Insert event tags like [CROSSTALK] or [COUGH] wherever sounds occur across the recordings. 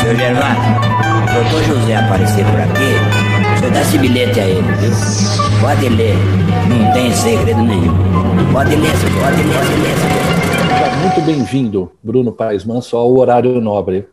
Seu Gervásio, o doutor José aparecer por aqui, você dá esse bilhete a ele, viu? Pode ler, não tem segredo nenhum. Pode ler, pode ler, pode ler. Muito bem-vindo, Bruno Paes Manso, ao Horário Nobre.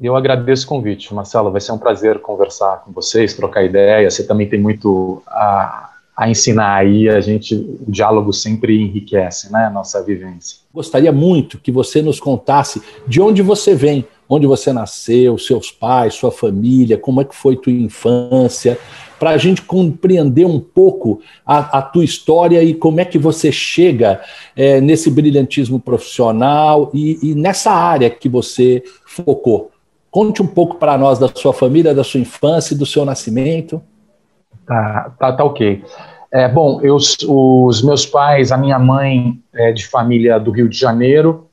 Eu agradeço o convite, Marcelo. Vai ser um prazer conversar com vocês, trocar ideia. Você também tem muito a, a ensinar aí. A gente, o diálogo sempre enriquece, né, a nossa vivência. Gostaria muito que você nos contasse de onde você vem, onde você nasceu, seus pais, sua família, como é que foi tua infância, para a gente compreender um pouco a, a, tua história e como é que você chega é, nesse brilhantismo profissional e, e nessa área que você focou. Conte um pouco para nós da sua família, da sua infância do seu nascimento. Tá, tá, tá ok. É, bom, eu, os meus pais, a minha mãe é de família do Rio de Janeiro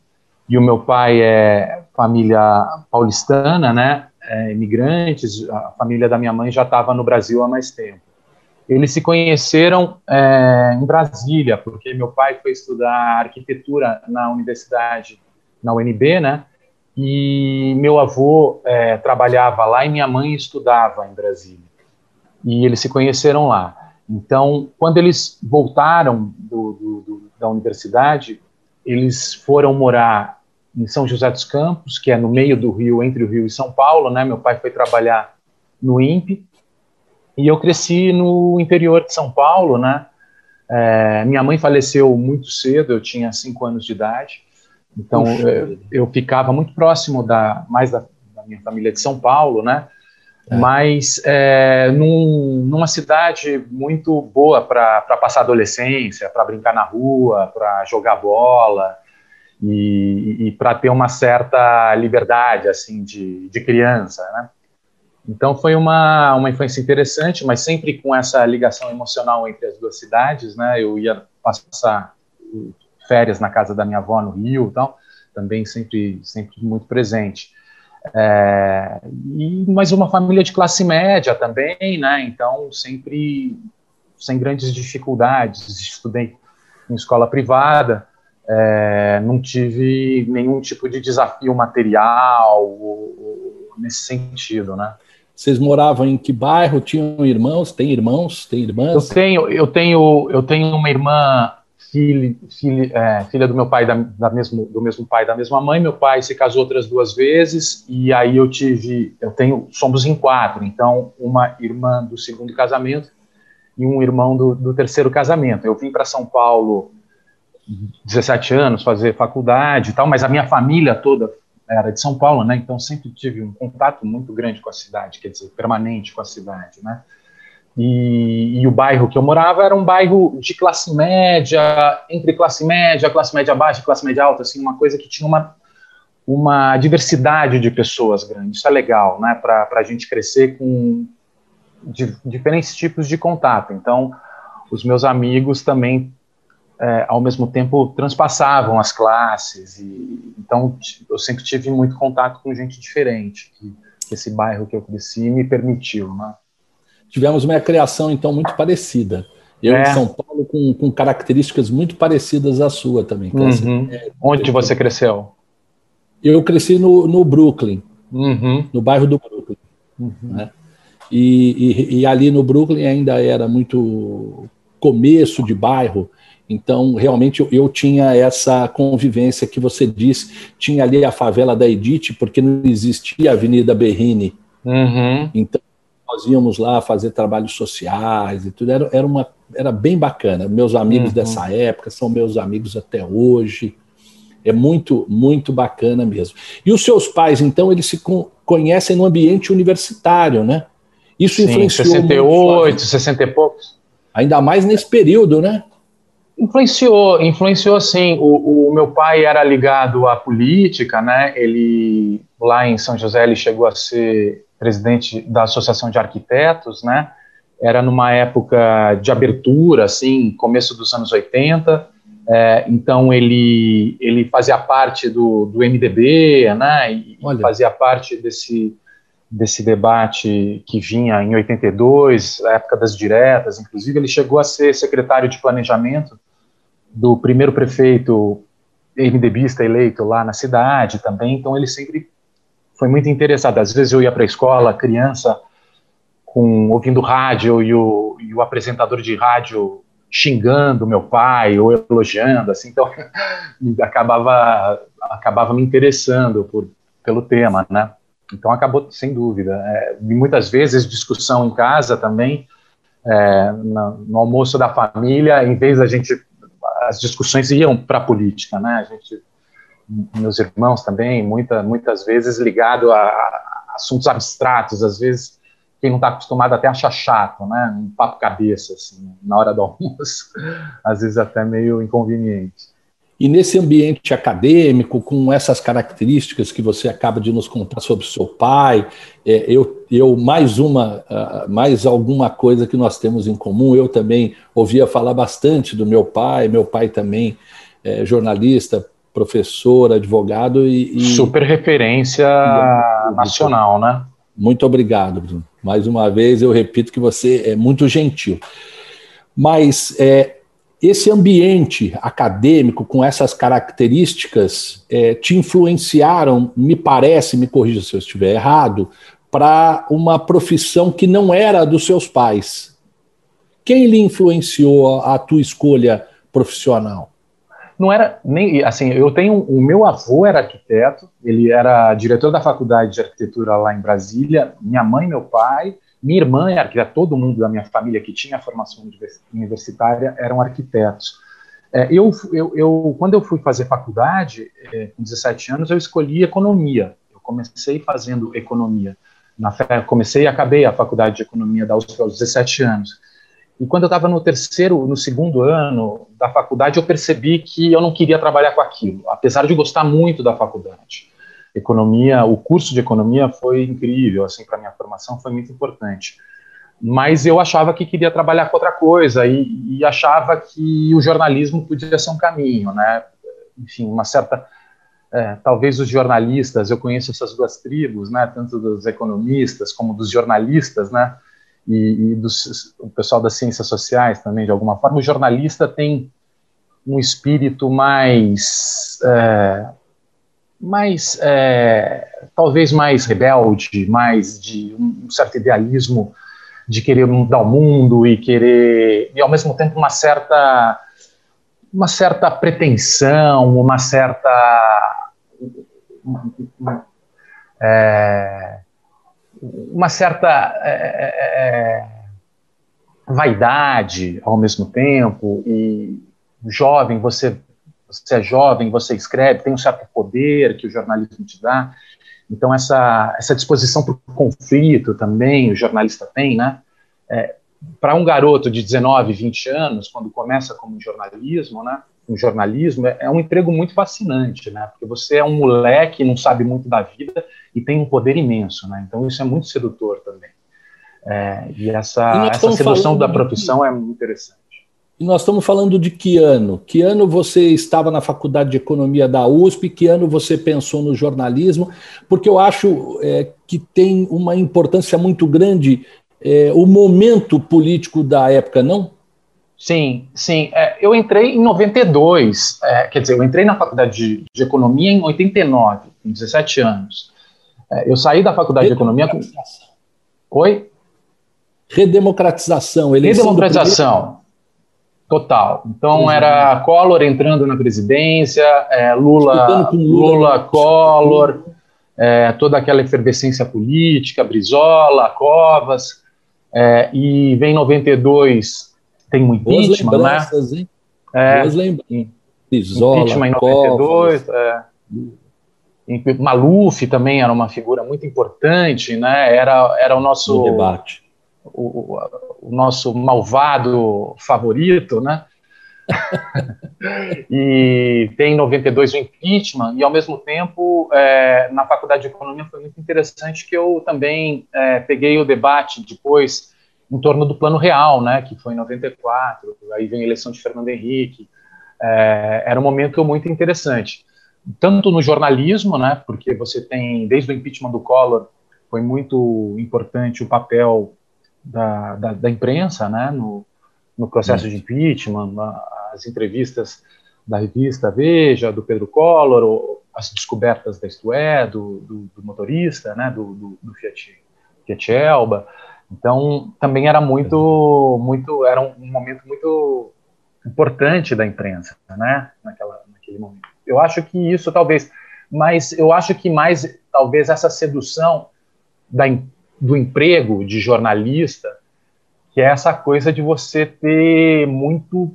e o meu pai é família paulistana, né? É, imigrantes. A família da minha mãe já estava no Brasil há mais tempo. Eles se conheceram é, em Brasília, porque meu pai foi estudar arquitetura na universidade, na UNB, né? e meu avô é, trabalhava lá e minha mãe estudava em Brasília. E eles se conheceram lá. Então, quando eles voltaram do, do, do, da universidade, eles foram morar em São José dos Campos, que é no meio do Rio, entre o Rio e São Paulo, né? Meu pai foi trabalhar no INPE, e eu cresci no interior de São Paulo, né? É, minha mãe faleceu muito cedo, eu tinha cinco anos de idade, então, eu, eu, ficava muito próximo da mais da, da, minha família de São Paulo, né? É. Mas é, num, numa cidade muito boa para passar adolescência, para brincar na rua, para jogar bola e, e para ter uma certa liberdade assim de, de criança, né? Então foi uma, uma infância interessante, mas sempre com essa ligação emocional entre as duas cidades, né? Eu ia passar férias na casa da minha avó no Rio, então também sempre sempre muito presente. É, e mais uma família de classe média também, né? Então sempre sem grandes dificuldades. Estudei em escola privada, é, não tive nenhum tipo de desafio material ou, ou, nesse sentido, né? Vocês moravam em que bairro? Tinham irmãos? Tem irmãos? Tem irmãs? Eu tenho, eu tenho, eu tenho uma irmã filha, filha, é, filha do meu pai, da, da, mesmo, do mesmo pai, da mesma mãe. Meu pai se casou outras duas vezes e aí eu tive, eu tenho, somos em quatro. Então, uma irmã do segundo casamento e um irmão do, do terceiro casamento. Eu vim para São Paulo 17 anos fazer faculdade e tal, mas a minha família toda era de São Paulo, né? Então sempre tive um contato muito grande com a cidade, quer dizer, permanente com a cidade, né? E, e, o bairro que eu morava era um bairro de classe média, entre classe média, classe média baixa, classe média alta, assim, uma coisa que tinha uma, uma diversidade de pessoas grande. Isso é legal, né, para a gente crescer com di, diferentes tipos de contato. Então, os meus amigos também, é, ao mesmo tempo, transpassavam as classes. E, então, eu sempre tive muito contato com gente diferente. Que esse bairro que eu cresci me permitiu, né tivemos uma criação, então, muito parecida. Eu é. em São Paulo com, com, características muito parecidas à sua também. Uhum. É, Onde você cresceu? Eu cresci no, no Brooklyn, uhum. no bairro do Brooklyn. Uhum. Né? E, e, e, ali no Brooklyn ainda era muito começo de bairro, então realmente eu, tinha essa convivência que você disse, tinha ali a favela da Edith, porque não existia a Avenida Berrini. Uhum. Então nós íamos lá fazer trabalhos sociais e tudo, era, era, uma, era bem bacana. Meus amigos uhum. dessa época são meus amigos até hoje. É muito, muito bacana mesmo. E os seus pais, então, eles se conhecem no ambiente universitário, né? Isso Sim, influenciou 68, muito, 60 e poucos. Ainda mais nesse período, né? Influenciou, influenciou sim. O, o, meu pai era ligado à política, né? Ele lá em São José ele chegou a ser presidente da Associação de Arquitetos, né? Era numa época de abertura, assim, começo dos anos 80. É, então ele ele fazia parte do, do MDB, né? E Olha. fazia parte desse desse debate que vinha em 82, a época das diretas, inclusive ele chegou a ser secretário de planejamento do primeiro prefeito MDBista eleito lá na cidade também, então ele sempre foi muito interessado. Às vezes eu ia para a escola, criança, com ouvindo rádio e o, e o apresentador de rádio xingando meu pai ou elogiando, assim, então [LAUGHS] acabava acabava me interessando por, pelo tema, né? Então acabou sem dúvida. É, muitas vezes discussão em casa também, é, no, no almoço da família, em vez da gente as discussões iam para a política, né? A gente, meus irmãos também, muita, muitas vezes ligado a, a assuntos abstratos, às vezes quem não está acostumado até acha chato, né? Um papo cabeça, assim, na hora do almoço, [LAUGHS] às vezes até meio inconveniente. E nesse ambiente acadêmico, com essas características que você acaba de nos contar sobre seu pai, é, eu, eu mais uma, uh, mais alguma coisa que nós temos em comum. Eu também ouvia falar bastante do meu pai. Meu pai também é jornalista, professor, advogado e, e super referência e, nacional, né? Muito obrigado, Bruno. Mais uma vez eu repito que você é muito gentil. Mas é, esse ambiente acadêmico com essas características é, te influenciaram, me parece, me corrija se eu estiver errado, para uma profissão que não era dos seus pais. Quem lhe influenciou a tua escolha profissional? Não era nem assim. Eu tenho o meu avô era arquiteto. Ele era diretor da faculdade de arquitetura lá em Brasília. Minha mãe, meu pai minha irmã é arquiteta, todo mundo da minha família que tinha formação universitária eram arquitetos. É, eu, eu, eu, quando eu fui fazer faculdade, é, com 17 anos, eu escolhi economia. Eu comecei fazendo economia. Na, comecei e acabei a faculdade de economia da USP aos 17 anos. E quando eu estava no terceiro, no segundo ano da faculdade, eu percebi que eu não queria trabalhar com aquilo, apesar de gostar muito da faculdade economia, o curso de economia foi incrível, assim, para minha formação foi muito importante. Mas eu achava que queria trabalhar com outra coisa e, e achava que o jornalismo podia ser um caminho, né? Enfim, uma certa é, talvez os jornalistas, eu conheço essas duas tribos, né, tanto dos economistas como dos jornalistas, né, e, e dos, o pessoal das ciências sociais também, de alguma forma, o jornalista tem um espírito mais é, mais, é, talvez mais rebelde, mais de um certo idealismo de querer mudar o mundo e querer, e ao mesmo tempo uma certa, uma certa pretensão, uma certa, é, uma certa é, é, é vaidade ao mesmo tempo e jovem você você é jovem, você escreve, tem um certo poder que o jornalismo te dá. Então, essa, essa disposição para o conflito também o jornalista tem, né? É, para um garoto de 19, 20 anos, quando começa como jornalismo, né? Um jornalismo é, é um emprego muito fascinante, né? Porque você é um moleque, não sabe muito da vida e tem um poder imenso, né? Então, isso é muito sedutor também. É, e essa, e essa sedução da profissão de... é muito interessante. E nós estamos falando de que ano? Que ano você estava na faculdade de economia da USP? Que ano você pensou no jornalismo? Porque eu acho é, que tem uma importância muito grande é, o momento político da época, não? Sim, sim. É, eu entrei em 92, é, quer dizer, eu entrei na faculdade de, de economia em 89, com 17 anos. É, eu saí da faculdade de economia com. Oi? Redemocratização. Redemocratização. Total. Então uhum. era Collor entrando na presidência, é, Lula, Lula, Lula, Collor, é, toda aquela efervescência política, Brizola, Covas, é, e vem 92, tem um impeachment, Boas né? Hein? É, Boas lembranças. Brizola, impeachment em 92, é. Maluf também era uma figura muito importante, né? Era, era o nosso no debate o, o nosso malvado favorito, né? [LAUGHS] e tem em 92 o impeachment, e ao mesmo tempo, é, na faculdade de economia foi muito interessante que eu também é, peguei o debate depois em torno do plano real, né, que foi em 94, aí vem a eleição de Fernando Henrique, é, era um momento muito interessante, tanto no jornalismo, né, porque você tem, desde o impeachment do Collor, foi muito importante o papel da, da, da imprensa, né, no, no processo de impeachment, as entrevistas da revista Veja, do Pedro Collor, as descobertas da Isto É, do, do, do motorista, né, do, do, do Fiat, Fiat Elba. Então, também era muito, muito, era um momento muito importante da imprensa, né, naquela, naquele momento. Eu acho que isso talvez, mas eu acho que mais, talvez essa sedução da, do emprego de jornalista, que é essa coisa de você ter muito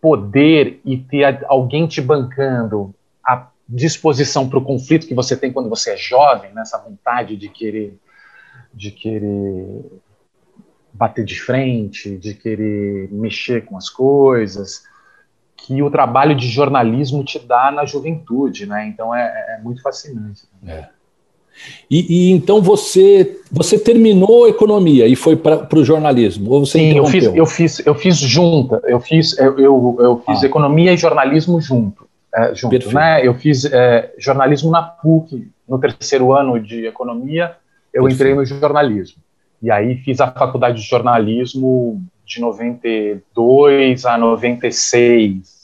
poder e ter alguém te bancando a disposição para o conflito que você tem quando você é jovem, nessa né? vontade de querer de querer bater de frente, de querer mexer com as coisas, que o trabalho de jornalismo te dá na juventude, né? Então é, é muito fascinante. É. E, e, então você você terminou economia e foi para o jornalismo? Ou você Sim, eu fiz, eu fiz eu fiz junta. Eu fiz eu, eu, eu fiz ah. economia e jornalismo junto, é, junto, né? Eu fiz é, jornalismo na PUC no terceiro ano de economia. Eu Perfeito. entrei no jornalismo e aí fiz a faculdade de jornalismo de 92 a 96.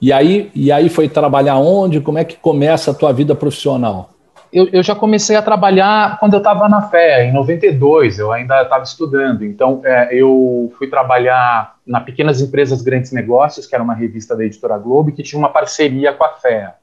E aí, e aí foi trabalhar onde? Como é que começa a tua vida profissional? eu, eu já comecei a trabalhar quando eu estava na fé, em 92, eu ainda estava estudando. Então, é, eu fui trabalhar na Pequenas Empresas Grandes Negócios, que era uma revista da Editora Globo, que tinha uma parceria com a fé.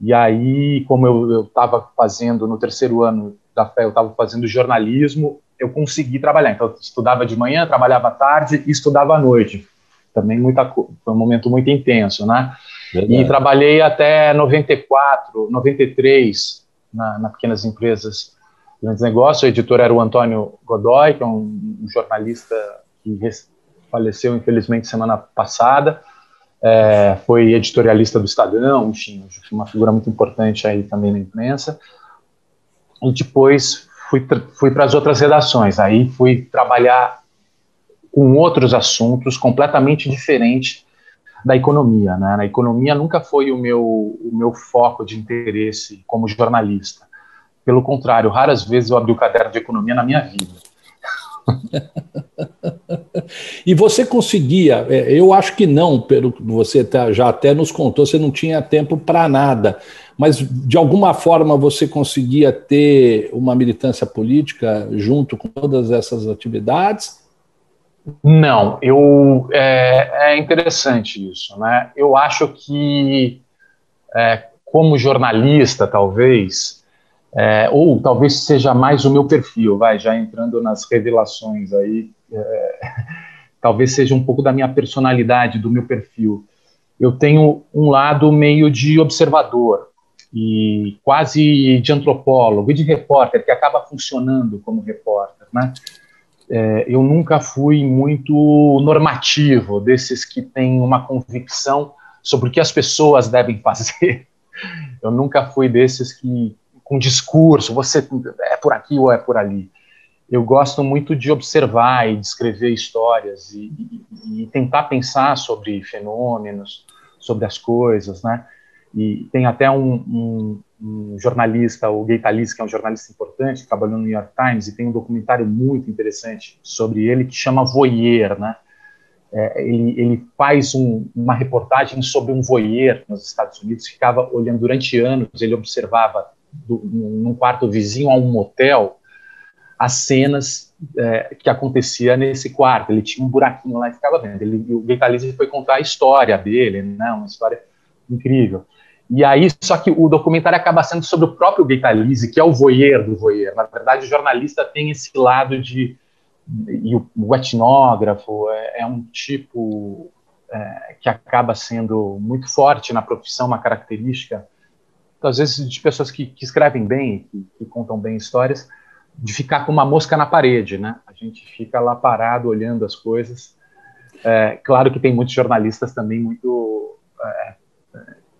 E aí, como eu estava fazendo no terceiro ano da fé, eu estava fazendo jornalismo, eu consegui trabalhar. Então, eu estudava de manhã, trabalhava à tarde e estudava à noite. Também muita, foi um momento muito intenso, né? Verdade. E trabalhei até 94, 93, na, na Pequenas Empresas Grandes Negócios. O editor era o Antônio Godoy, que é um, um jornalista que faleceu, infelizmente, semana passada. É, foi editorialista do Estadão, enfim, uma figura muito importante aí também na imprensa. E depois fui, fui para as outras redações. Aí fui trabalhar com outros assuntos completamente diferentes da economia. Né? Na economia nunca foi o meu, o meu foco de interesse como jornalista. Pelo contrário, raras vezes eu abri o caderno de economia na minha vida. [LAUGHS] e você conseguia, é, eu acho que não, pelo que você tá, já até nos contou, você não tinha tempo para nada, mas de alguma forma você conseguia ter uma militância política junto com todas essas atividades? Não, eu é, é, interessante isso, né? Eu acho que é, como jornalista, talvez, é, ou talvez seja mais o meu perfil, vai já entrando nas revelações aí, é, [LAUGHS] talvez seja um pouco da minha personalidade, do meu perfil. Eu tenho um lado meio de observador e quase de antropólogo e de repórter que acaba funcionando como repórter, né? É, eu nunca fui muito normativo, desses que têm uma convicção sobre o que as pessoas devem [LAUGHS] fazer. Eu nunca fui desses que, com discurso, você é por aqui ou é por ali. Eu gosto muito de observar e de escrever histórias e, e, e tentar pensar sobre fenômenos, sobre as coisas, né? E tem até um, um, um jornalista, o Gay Talis, que é um jornalista importante, trabalhou no New York Times, e tem um documentário muito interessante sobre ele que chama Voyeur, né? É, ele, ele faz um, uma reportagem sobre um voyeur nos Estados Unidos, ficava olhando durante anos, ele observava do, num quarto vizinho a um motel as cenas é, que acontecia nesse quarto. Ele tinha um buraquinho lá e ficava vendo. Ele, o Gay Talese foi contar a história dele, né? Uma história incrível. E aí, só que o documentário acaba sendo sobre o próprio Gaitalize, que é o voyeur do voyeur. Na verdade, o jornalista tem esse lado de. E o, o etnógrafo é, é um tipo é, que acaba sendo muito forte na profissão, uma característica, às vezes, de pessoas que, que escrevem bem, que, que, contam bem histórias, de ficar com uma mosca na parede, né? A gente fica lá parado olhando as coisas. É, claro que tem muitos jornalistas também muito é,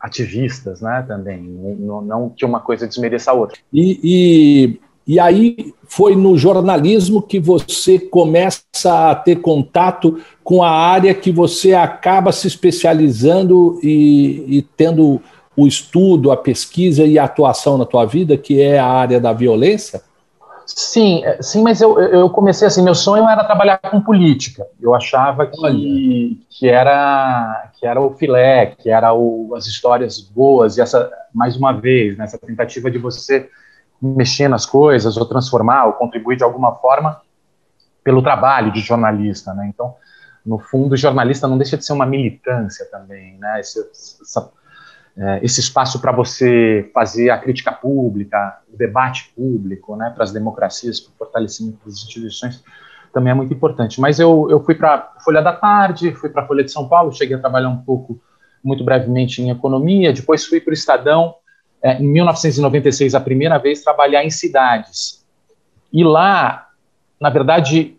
ativistas, né, também, não, não, que uma coisa desmereça a outra. E, e, e, aí foi no jornalismo que você começa a ter contato com a área que você acaba se especializando e, e tendo o estudo, a pesquisa e a atuação na tua vida, que é a área da violência? Sim, é, sim, mas eu, eu comecei assim, meu sonho era trabalhar com política. Eu achava que, que, era, que era o filé, que era o, as histórias boas, e essa, mais uma vez, nessa né, tentativa de você mexer nas coisas, ou transformar, ou contribuir de alguma forma pelo trabalho de jornalista, né? Então, no fundo, o jornalista não deixa de ser uma militância também, né? Esse, essa, é, esse espaço para você fazer a crítica pública, o debate público, né? Para as democracias, para o fortalecimento das instituições, também é muito importante. Mas eu, eu fui para Folha da Tarde, fui para a Folha de São Paulo, cheguei a trabalhar um pouco, muito brevemente, em economia, depois fui para o Estadão, é, em 1996, a primeira vez, trabalhar em cidades. E lá, na verdade,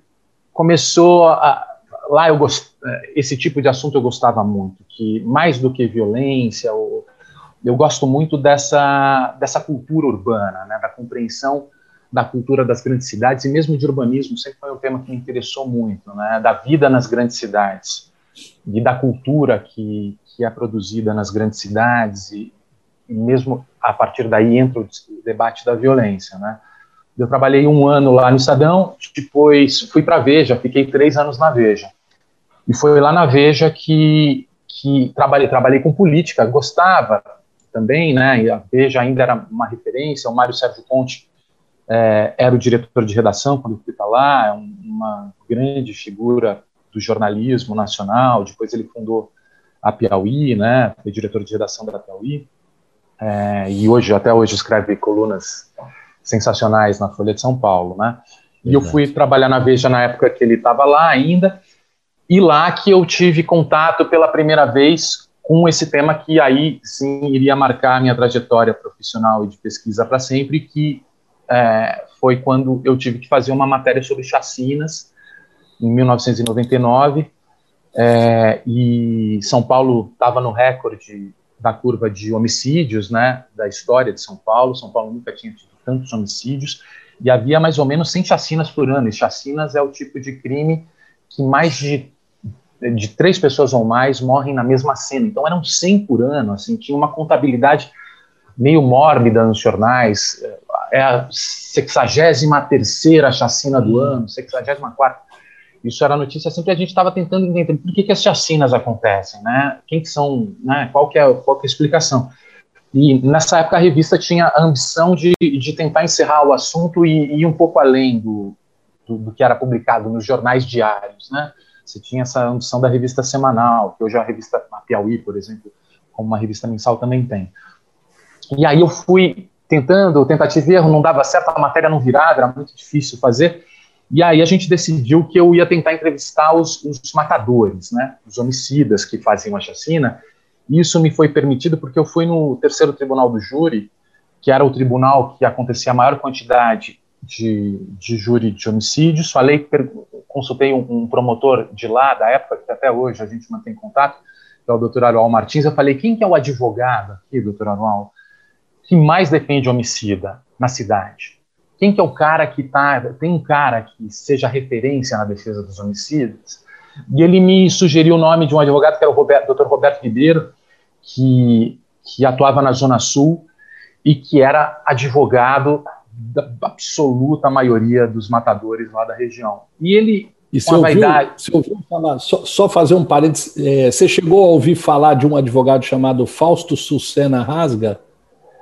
começou a, lá eu gost, é, esse tipo de assunto eu gostava muito, que mais do que violência, eu, eu gosto muito dessa, dessa cultura urbana, né, da compreensão da cultura das grandes cidades e mesmo de urbanismo sempre foi um tema que me interessou muito, né, da vida nas grandes cidades e da cultura que, que é produzida nas grandes cidades e, e mesmo a partir daí entra o debate da violência, né. Eu trabalhei um ano lá no Estadão, depois fui para a Veja, fiquei três anos na Veja. E foi lá na Veja que, que trabalhei, trabalhei com política, gostava também, né? E a Veja ainda era uma referência. O Mário Sérgio Conte é, era o diretor de redação quando eu fui para lá, é uma grande figura do jornalismo nacional. Depois ele fundou a Piauí, né? Foi diretor de redação da Piauí. É, e hoje, até hoje, escreve colunas sensacionais na Folha de São Paulo, né? E eu fui trabalhar na Veja na época que ele estava lá ainda, e lá que eu tive contato pela primeira vez com esse tema que aí sim iria marcar minha trajetória profissional e de pesquisa para sempre, que é, foi quando eu tive que fazer uma matéria sobre chacinas em 1999 é, e São Paulo estava no recorde da curva de homicídios, né, da história de São Paulo. São Paulo nunca tinha tido tantos homicídios e havia mais ou menos 100 chacinas por ano. E chacinas é o tipo de crime que mais de de três pessoas ou mais morrem na mesma cena. Então eram 100 por ano, assim, tinha uma contabilidade meio mórbida nos jornais. É a 63 terceira chacina do ano, 64 Isso era notícia sempre a gente estava tentando entender por que, que as chacinas acontecem, né? Quem que são, né? Qual que é, qual que é a explicação? E nessa época a revista tinha a ambição de, de tentar encerrar o assunto e, e ir um pouco além do, do, do que era publicado nos jornais diários, né? Você tinha essa ambição da revista semanal, que hoje a revista a Piauí, por exemplo, como uma revista mensal também tem. E aí eu fui tentando, tentativa e erro, não dava certo, a matéria não virava, era muito difícil fazer. E aí a gente decidiu que eu ia tentar entrevistar os, os matadores, né, os homicidas que faziam a chacina. E isso me foi permitido porque eu fui no terceiro tribunal do júri, que era o tribunal que acontecia a maior quantidade de, de júri de homicídios. Falei, consultei um, um, promotor de lá, da época, que até hoje a gente mantém contato, que é o doutor Arual Martins. Eu falei, quem que é o advogado aqui, doutor Arual, que mais defende homicida na cidade? Quem que é o cara que tá, tem um cara que seja referência na defesa dos homicidas? E ele me sugeriu o nome de um advogado que era o Roberto, doutor Roberto Ribeiro, que, que atuava na Zona Sul e que era advogado da absoluta maioria dos matadores lá da região. E ele, e você ouviu, vaidade... você ouviu falar, só, só, fazer um parênteses, é, você chegou a ouvir falar de um advogado chamado Fausto Sucena Rasga?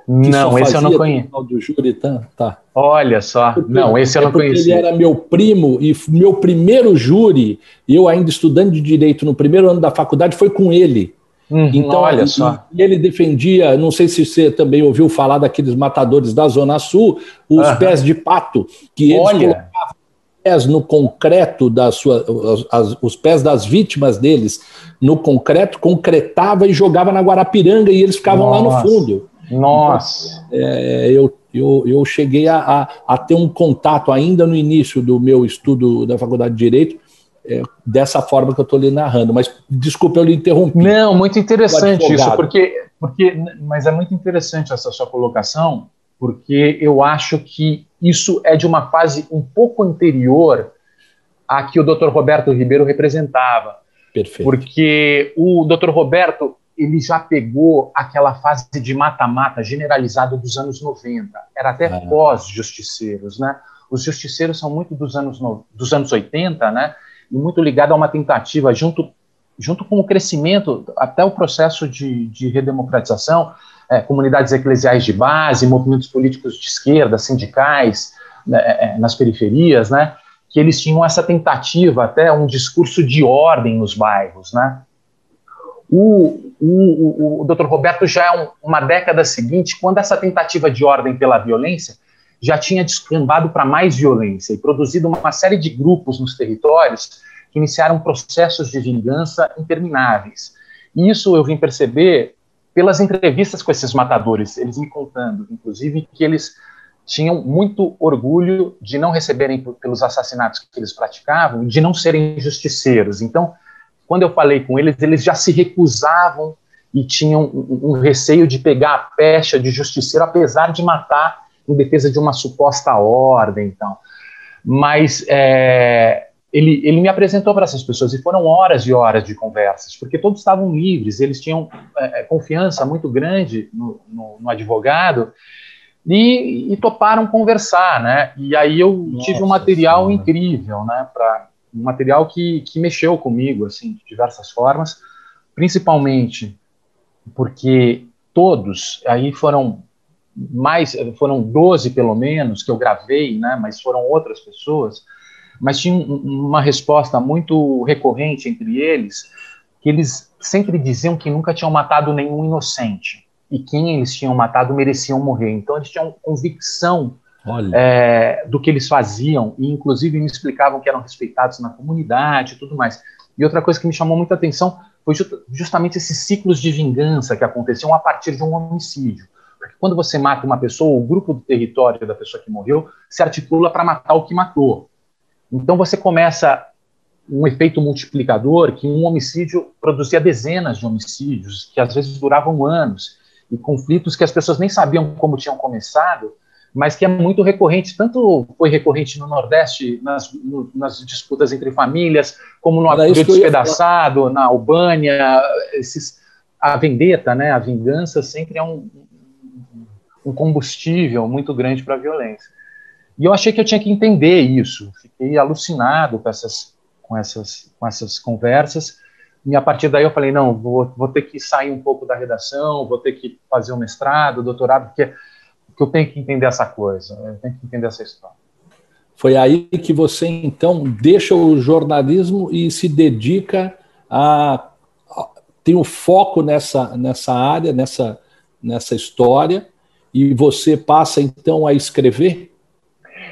Não, esse eu não conheço. Do júri, tá, tá. Olha só, porque, não, esse eu não é conheci. Ele era meu primo e meu primeiro júri, eu ainda estudando de direito no primeiro ano da faculdade, foi com ele. Hum, então, olha só. ele defendia, não sei se você também ouviu falar daqueles matadores da Zona Sul, os uhum. pés de pato, que eles olha. colocavam pés no concreto da sua, as, os pés das vítimas deles no concreto, concretava e jogava na Guarapiranga e eles ficavam Nossa. lá no fundo. Nossa! Então, é, eu, eu, eu cheguei a, a, a ter um contato ainda no início do meu estudo da Faculdade de Direito é, dessa forma que eu estou lhe narrando. Mas desculpa eu lhe interromper. Não, muito interessante isso, porque, porque, mas é muito interessante essa sua colocação, porque eu acho que isso é de uma fase um pouco anterior à que o Dr. Roberto Ribeiro representava. Perfeito. Porque o Dr. Roberto ele já pegou aquela fase de mata-mata generalizada dos anos 90. Era até ah. pós-justiceiros, né? Os justiceiros são muito dos anos, no, dos anos 80, né? E muito ligado a uma tentativa, junto, junto com o crescimento, até o processo de, de redemocratização, é, comunidades eclesiais de base, movimentos políticos de esquerda, sindicais, né, é, é, nas periferias, né? Que eles tinham essa tentativa, até um discurso de ordem nos bairros, né? O, o, o, o Dr. Roberto já é um, uma década seguinte, quando essa tentativa de ordem pela violência já tinha descambado para mais violência e produzido uma série de grupos nos territórios que iniciaram processos de vingança intermináveis. E isso eu vim perceber pelas entrevistas com esses matadores, eles me contando, inclusive, que eles tinham muito orgulho de não receberem pelos assassinatos que eles praticavam, de não serem justiceiros. Então, quando eu falei com eles, eles já se recusavam e tinham um, um receio de pegar a pecha de justiceiro, apesar de matar em defesa de uma suposta ordem, então. Mas é, ele, ele me apresentou para essas pessoas e foram horas e horas de conversas, porque todos estavam livres, eles tinham é, é confiança muito grande no, no, no advogado e, e, toparam conversar, né? E aí eu Nossa tive um material senhora. incrível, né? Para um material que, que mexeu comigo, assim, de diversas formas, principalmente porque todos, aí foram mais, foram 12 pelo menos que eu gravei, né, mas foram outras pessoas, mas tinha uma resposta muito recorrente entre eles, que eles sempre diziam que nunca tinham matado nenhum inocente, e quem eles tinham matado mereciam morrer. Então eles tinham convicção é, do que eles faziam, e inclusive me explicavam que eram respeitados na comunidade e tudo mais. E outra coisa que me chamou muita atenção foi justamente esses ciclos de vingança que aconteciam a partir de um homicídio. Quando você mata uma pessoa, o grupo do território da pessoa que morreu se articula para matar o que matou. Então você começa um efeito multiplicador que um homicídio produzia dezenas de homicídios, que às vezes duravam anos, e conflitos que as pessoas nem sabiam como tinham começado, mas que é muito recorrente, tanto foi recorrente no Nordeste, nas, no, nas disputas entre famílias, como no Rio Despedaçado, na Albânia, esses, a vendetta, né, a vingança sempre é um, um combustível muito grande para a violência. E eu achei que eu tinha que entender isso, fiquei alucinado com essas, com essas, com essas conversas, e a partir daí eu falei, não, vou, vou ter que sair um pouco da redação, vou ter que fazer um mestrado, doutorado, porque que eu tenho que entender essa coisa, eu tenho que entender essa história. Foi aí que você então deixa o jornalismo e se dedica a, a tem o um foco nessa nessa área, nessa nessa história e você passa então a escrever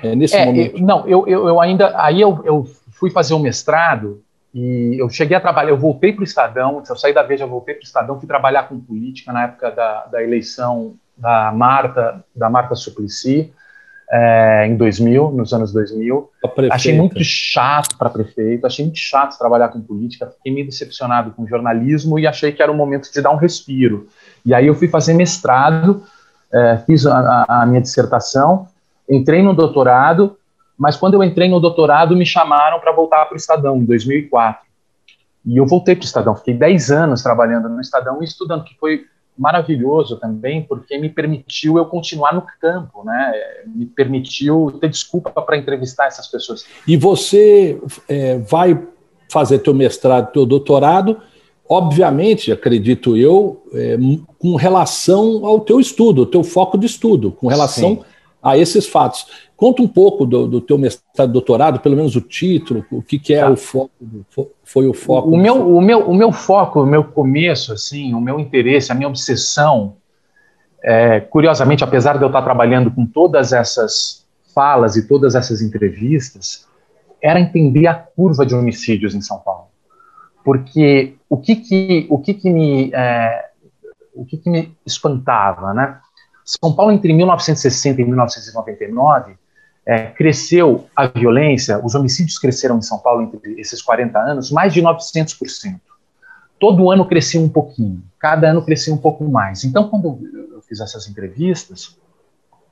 é, nesse é, momento. não, eu, eu, eu, ainda aí eu, eu fui fazer um mestrado e eu cheguei a trabalhar, eu voltei para o Estadão, eu saí da Veja, voltei para o Estadão, fui trabalhar com política na época da, da eleição da Marta, da Marta Suplicy, é, em 2000, nos anos 2000. Achei muito chato para prefeito, achei muito chato trabalhar com política, fiquei meio decepcionado com jornalismo e achei que era o momento de dar um respiro. E aí eu fui fazer mestrado, é, fiz a, a, minha dissertação, entrei no doutorado, mas quando eu entrei no doutorado me chamaram para voltar para o Estadão, em 2004. E eu voltei para o Estadão, fiquei 10 anos trabalhando no Estadão e estudando, que foi maravilhoso também, porque me permitiu eu continuar no campo, né? Me permitiu ter desculpa para entrevistar essas pessoas. E você é, vai fazer teu mestrado, teu doutorado, obviamente, acredito eu, é, com relação ao teu estudo, o teu foco de estudo, com relação Sim. a esses fatos. Conta um pouco do, do teu mestrado, doutorado, pelo menos o título, o que, que é tá. o foco, foi o foco. O meu, o, meu, o meu foco, o meu começo, assim, o meu interesse, a minha obsessão, é, curiosamente, apesar de eu estar trabalhando com todas essas falas e todas essas entrevistas, era entender a curva de homicídios em São Paulo. Porque o que que, o que, que me... É, o que, que me espantava, né? São Paulo, entre 1960 e 1999, é, cresceu a violência, os homicídios cresceram em São Paulo entre esses 40 anos mais de 900%. Todo ano crescia um pouquinho, cada ano crescia um pouco mais. Então, quando eu fiz essas entrevistas,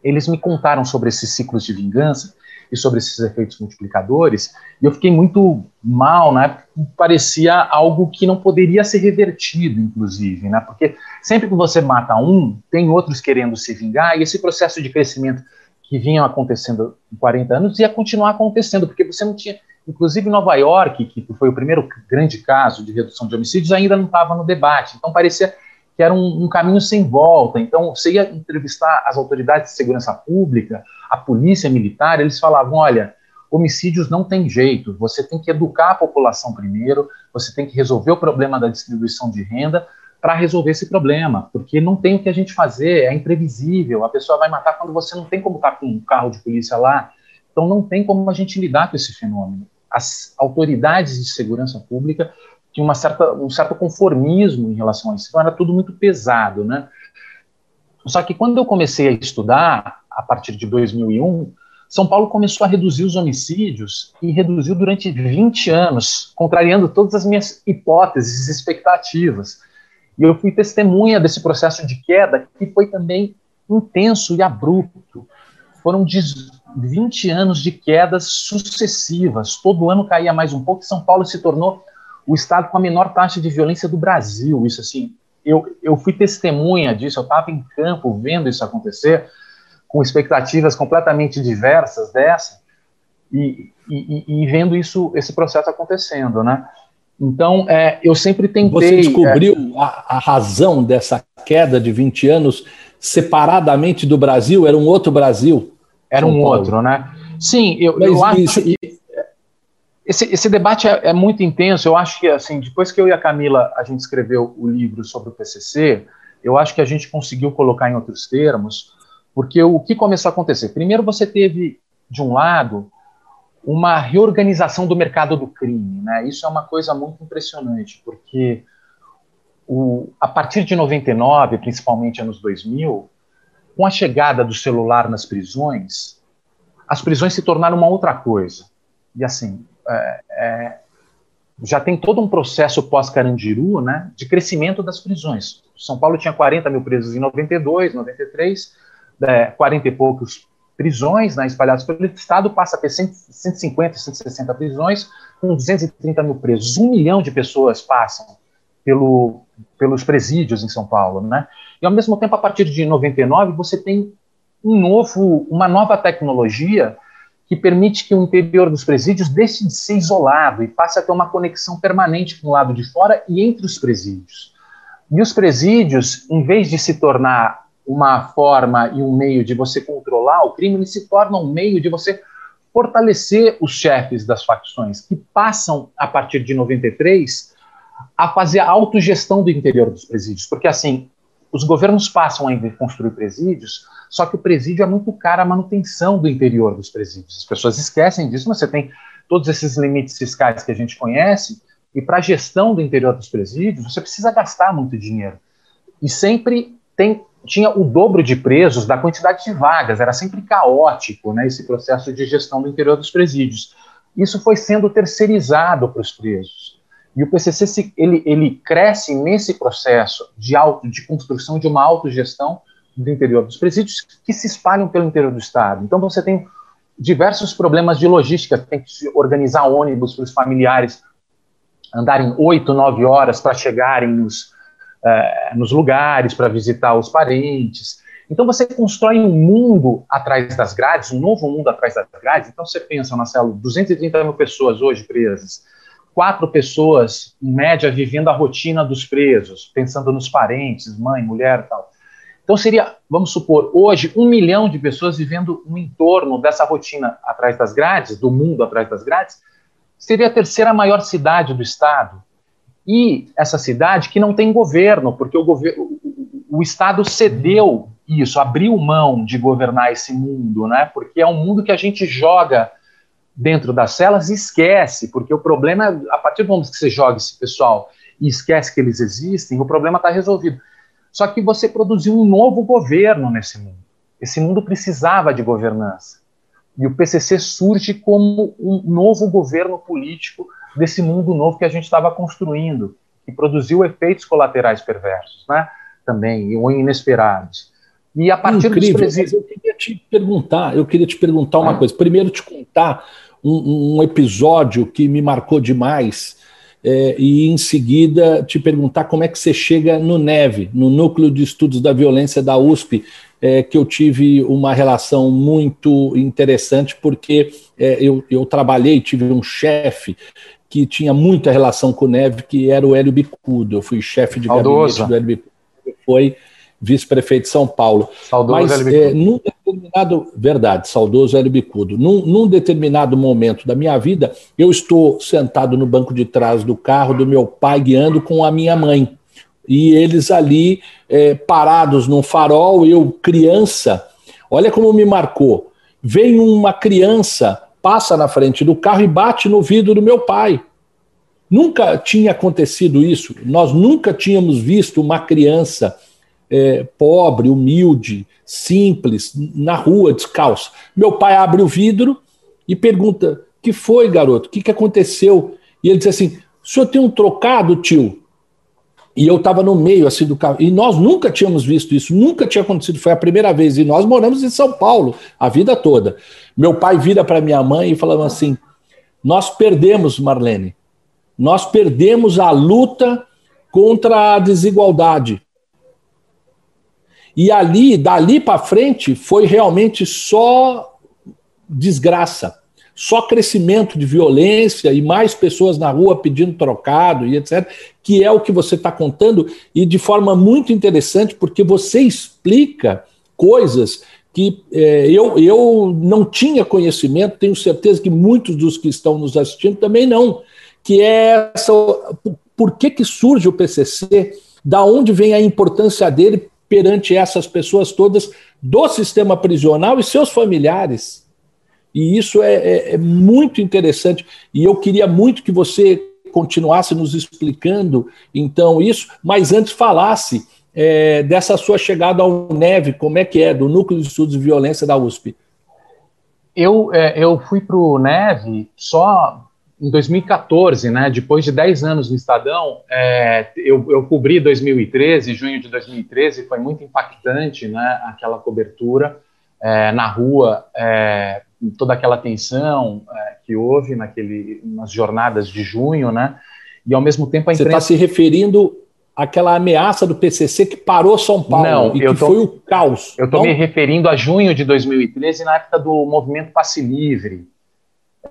eles me contaram sobre esses ciclos de vingança e sobre esses efeitos multiplicadores, e eu fiquei muito mal, né? Parecia algo que não poderia ser revertido, inclusive, né? Porque sempre que você mata um, tem outros querendo se vingar, e esse processo de crescimento que vinham acontecendo em 40 anos ia continuar acontecendo, porque você não tinha. Inclusive, Nova York, que foi o primeiro grande caso de redução de homicídios, ainda não estava no debate. Então, parecia que era um, um, caminho sem volta. Então, você ia entrevistar as autoridades de segurança pública, a polícia militar, eles falavam: olha, homicídios não tem jeito, você tem que educar a população primeiro, você tem que resolver o problema da distribuição de renda para resolver esse problema, porque não tem o que a gente fazer, é imprevisível, a pessoa vai matar quando você não tem como estar com um carro de polícia lá, então não tem como a gente lidar com esse fenômeno. As autoridades de segurança pública tinham uma certa, um certo conformismo em relação a isso, então era tudo muito pesado, né? Só que quando eu comecei a estudar, a partir de 2001, São Paulo começou a reduzir os homicídios e reduziu durante 20 anos, contrariando todas as minhas hipóteses e expectativas. E eu fui testemunha desse processo de queda, que foi também intenso e abrupto. Foram 20 anos de quedas sucessivas. Todo ano caía mais um pouco. São Paulo se tornou o estado com a menor taxa de violência do Brasil. Isso assim, eu, eu fui testemunha disso. Eu estava em campo vendo isso acontecer, com expectativas completamente diversas dessa, e, e, e vendo isso, esse processo acontecendo, né? Então, é, eu sempre tentei. Você descobriu é, a, a, razão dessa queda de 20 anos separadamente do Brasil? Era um outro Brasil? Era um outro, né? Sim, eu, eu acho. que esse, esse debate é, é, muito intenso. Eu acho que, assim, depois que eu e a Camila a gente escreveu o livro sobre o PCC, eu acho que a gente conseguiu colocar em outros termos, porque o que começou a acontecer? Primeiro, você teve, de um lado, uma reorganização do mercado do crime. Né? Isso é uma coisa muito impressionante, porque o, a partir de 99, principalmente anos 2000, com a chegada do celular nas prisões, as prisões se tornaram uma outra coisa. E assim, é, é, já tem todo um processo pós-Carandiru né, de crescimento das prisões. São Paulo tinha 40 mil presos em 92, 93, é, 40 e poucos prisões né, espalhadas pelo Estado, passa a ter 150, 160 prisões, com 230 mil presos. Um milhão de pessoas passam pelo, pelos presídios em São Paulo. Né? E, ao mesmo tempo, a partir de 99, você tem um novo, uma nova tecnologia que permite que o interior dos presídios deixe de ser isolado e passe a ter uma conexão permanente com o lado de fora e entre os presídios. E os presídios, em vez de se tornar uma forma e um meio de você controlar o crime, ele se torna um meio de você fortalecer os chefes das facções, que passam, a partir de 93, a fazer a autogestão do interior dos presídios. Porque, assim, os governos passam a construir presídios, só que o presídio é muito caro a manutenção do interior dos presídios. As pessoas esquecem disso, mas você tem todos esses limites fiscais que a gente conhece, e para a gestão do interior dos presídios, você precisa gastar muito dinheiro. E sempre tem tinha o dobro de presos da quantidade de vagas, era sempre caótico né, esse processo de gestão do interior dos presídios. Isso foi sendo terceirizado para os presos. E o PCC se, ele, ele cresce nesse processo de, auto, de construção de uma autogestão do interior dos presídios que se espalham pelo interior do Estado. Então você tem diversos problemas de logística, tem que organizar ônibus para os familiares andarem oito, nove horas para chegarem nos, é, nos lugares para visitar os parentes. Então você constrói um mundo atrás das grades, um novo mundo atrás das grades. Então você pensa, Marcelo, 230 mil pessoas hoje presas, quatro pessoas, em média, vivendo a rotina dos presos, pensando nos parentes, mãe, mulher tal. Então seria, vamos supor, hoje, um milhão de pessoas vivendo no entorno dessa rotina atrás das grades, do mundo atrás das grades, seria a terceira maior cidade do estado e essa cidade que não tem governo, porque o, governo, o Estado cedeu isso, abriu mão de governar esse mundo, né? Porque é um mundo que a gente joga dentro das celas e esquece, porque o problema a partir do momento que você joga esse pessoal e esquece que eles existem, o problema está resolvido. Só que você produziu um novo governo nesse mundo. Esse mundo precisava de governança. E o PCC surge como um novo governo político desse mundo novo que a gente estava construindo, que produziu efeitos colaterais perversos, né? Também, ou inesperados. E a partir Incrível, dos presídios... eu queria te perguntar, eu queria te perguntar uma ah. coisa. Primeiro, te contar um, um, episódio que me marcou demais, é, e em seguida te perguntar como é que você chega no NEVE, no Núcleo de Estudos da Violência da USP, é, que eu tive uma relação muito interessante, porque é, eu, eu trabalhei, tive um chefe que tinha muita relação com o Neve, que era o Hélio Bicudo. Eu fui chefe de gabinete do Hélio Bicudo, foi vice-prefeito de São Paulo. Saudoso Mas, Hélio Bicudo. É, num determinado, verdade, saudoso Hélio Bicudo. Num, num determinado momento da minha vida, eu estou sentado no banco de trás do carro do meu pai, guiando com a minha mãe. E eles ali, é, parados num farol, eu, criança, olha como me marcou. Vem uma criança, passa na frente do carro e bate no vidro do meu pai. Nunca tinha acontecido isso. Nós nunca tínhamos visto uma criança é, pobre, humilde, simples, na rua, descalça. Meu pai abre o vidro e pergunta: que foi, garoto? O que, que aconteceu? E ele diz assim: o senhor tem um trocado, tio? E eu estava no meio assim do carro. E nós nunca tínhamos visto isso, nunca tinha acontecido, foi a primeira vez. E nós moramos em São Paulo a vida toda. Meu pai vira para minha mãe e falava assim: Nós perdemos, Marlene. Nós perdemos a luta contra a desigualdade. E ali, dali para frente, foi realmente só desgraça, só crescimento de violência e mais pessoas na rua pedindo trocado e etc., que é o que você está contando, e de forma muito interessante, porque você explica coisas que é, eu, eu não tinha conhecimento, tenho certeza que muitos dos que estão nos assistindo também não, que é essa, por que, que surge o PCC, da onde vem a importância dele perante essas pessoas todas do sistema prisional e seus familiares. E isso é, é, é, muito interessante. E eu queria muito que você continuasse nos explicando, então, isso, mas antes falasse é, dessa sua chegada ao NEV, como é que é, do Núcleo de Estudos de Violência da USP. Eu, é, eu fui para o NEV só em 2014, né, depois de 10 anos no Estadão, é, eu, eu, cobri 2013, junho de 2013, foi muito impactante né, aquela cobertura é, na rua, é, toda aquela tensão é, que houve naquele, nas jornadas de junho, né, e ao mesmo tempo a imprensa... Você está se referindo àquela ameaça do PCC que parou São Paulo Não, e que tô, foi o caos. Eu estou me referindo a junho de 2013, na época do movimento Passe Livre,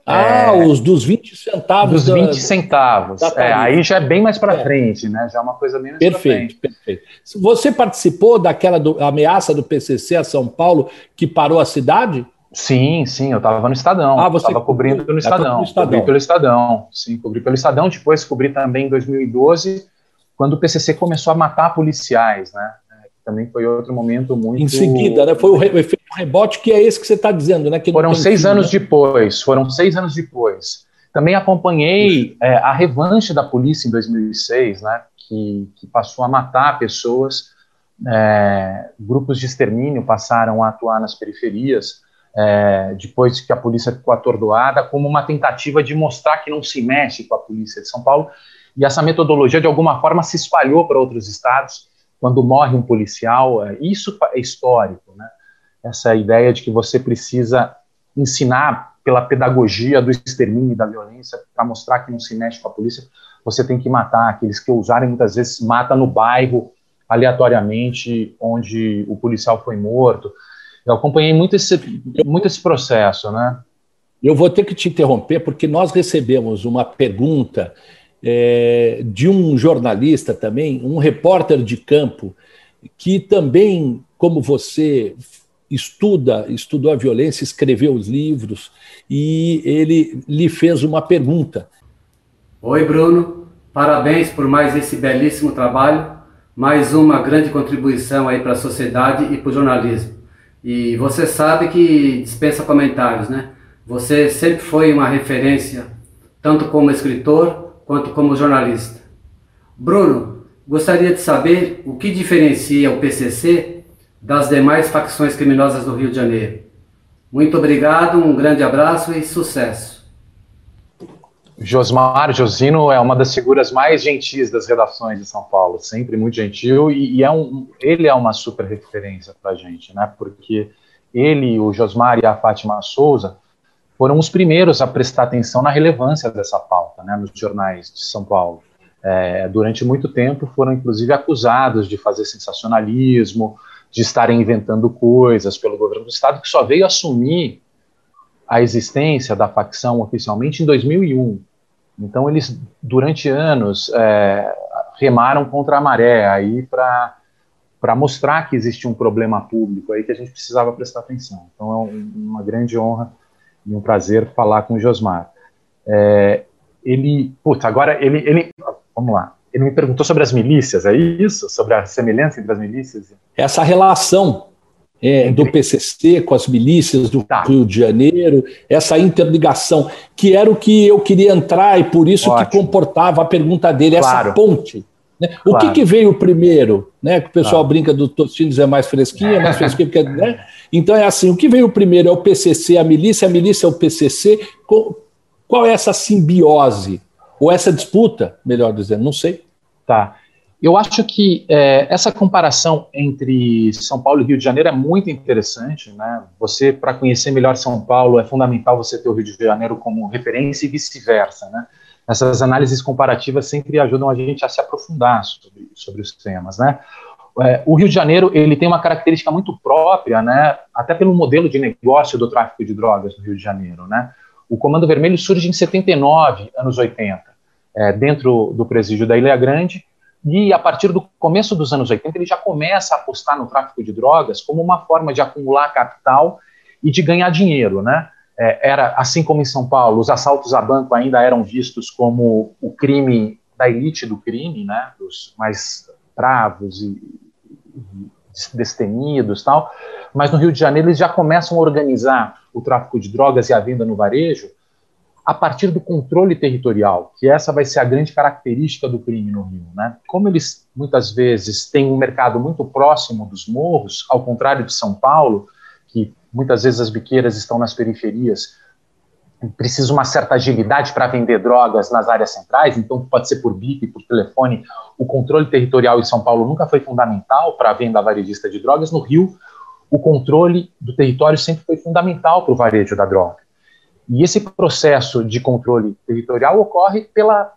ah, é, os dos 20 centavos. Dos 20 da, centavos. Da é, aí já é bem mais para é. frente, né? Já é uma coisa mais Perfeito, perfeito. Você participou daquela do, ameaça do PCC a São Paulo que parou a cidade? Sim, sim, eu estava no Estadão. Ah, você estava cobrindo no Estadão. Estadão. Cobri pelo Estadão. Sim, cobri pelo Estadão. Depois cobri também em 2012, quando o PCC começou a matar policiais, né? Também foi outro momento muito. Em seguida, né? Foi o, re, efeito rebote, que é esse que você está dizendo, né? Que foram seis fim, anos né? depois. Foram seis anos depois. Também acompanhei é, a revanche da polícia em 2006, né? Que, que passou a matar pessoas. É, grupos de extermínio passaram a atuar nas periferias. É, depois que a polícia ficou atordoada, como uma tentativa de mostrar que não se mexe com a polícia de São Paulo. E essa metodologia, de alguma forma, se espalhou para outros estados quando morre um policial, é, isso é histórico, né? Essa ideia de que você precisa ensinar pela pedagogia do extermínio e da violência para mostrar que não se mexe com a polícia, você tem que matar aqueles que ousarem muitas vezes mata no bairro aleatoriamente onde o policial foi morto. Eu acompanhei muito esse, muito esse processo, né? Eu vou ter que te interromper porque nós recebemos uma pergunta é, de um jornalista também, um repórter de campo, que também, como você, estuda, estudou a violência, escreveu os livros, e ele lhe fez uma pergunta. Oi, Bruno. Parabéns por mais esse belíssimo trabalho, mais uma grande contribuição aí para a sociedade e para o jornalismo. E você sabe que dispensa comentários, né? Você sempre foi uma referência, tanto como escritor quanto como jornalista. Bruno, gostaria de saber o que diferencia o PCC das demais facções criminosas do Rio de Janeiro. Muito obrigado, um grande abraço e sucesso. Josmar Josino é uma das figuras mais gentis das redações de São Paulo, sempre muito gentil, e, e é um, ele é uma super referência para a gente, né? Porque ele, o Josmar e a Fátima Souza foram os primeiros a prestar atenção na relevância dessa pauta né, nos jornais de São Paulo. É, durante muito tempo foram inclusive acusados de fazer sensacionalismo, de estarem inventando coisas pelo governo do Estado, que só veio assumir a existência da facção oficialmente em 2001. Então, eles, durante anos, é, remaram contra a maré aí para para mostrar que existe um problema público aí que a gente precisava prestar atenção. Então é um, uma grande honra e um prazer falar com o Josmar. É, ele, putz, agora ele, ele, vamos lá, ele me perguntou sobre as milícias, é isso? Sobre a semelhança entre as milícias? Essa relação é, do PCC com as milícias do tá. Rio de Janeiro, essa interligação, que era o que eu queria entrar e por isso Ótimo. que comportava a pergunta dele, claro. essa ponte né? Claro. O que, que, veio primeiro? Né? Que o pessoal claro. brinca do Tostines é mais fresquinha, mais [LAUGHS] fresquinha, porque, né? Então é assim: o que veio primeiro é o PCC, a milícia, a milícia é o PCC. Qual é essa simbiose? Ou essa disputa, melhor dizendo? Não sei. Tá. Eu acho que é, essa comparação entre São Paulo e Rio de Janeiro é muito interessante. Né? Você, para conhecer melhor São Paulo, é fundamental você ter o Rio de Janeiro como referência e vice-versa. Né? Essas análises comparativas sempre ajudam a gente a se aprofundar sobre, sobre os temas, né? É, o Rio de Janeiro ele tem uma característica muito própria, né? Até pelo modelo de negócio do tráfico de drogas no Rio de Janeiro, né? O Comando Vermelho surge em 79, anos 80, é, dentro do presídio da Ilha Grande, e a partir do começo dos anos 80 ele já começa a apostar no tráfico de drogas como uma forma de acumular capital e de ganhar dinheiro, né? É, era, assim como em São Paulo, os assaltos a banco ainda eram vistos como o crime da elite do crime, né, dos mais bravos e, e destemidos tal, mas no Rio de Janeiro eles já começam a organizar o tráfico de drogas e a venda no varejo a partir do controle territorial, que essa vai ser a grande característica do crime no Rio. Né? Como eles muitas vezes têm um mercado muito próximo dos morros, ao contrário de São Paulo, que muitas vezes as biqueiras estão nas periferias, precisa uma certa agilidade para vender drogas nas áreas centrais, então pode ser por BIP, por telefone. O controle territorial em São Paulo nunca foi fundamental para a venda varejista de drogas. No Rio, o controle do território sempre foi fundamental para o varejo da droga. E esse processo de controle territorial ocorre pela,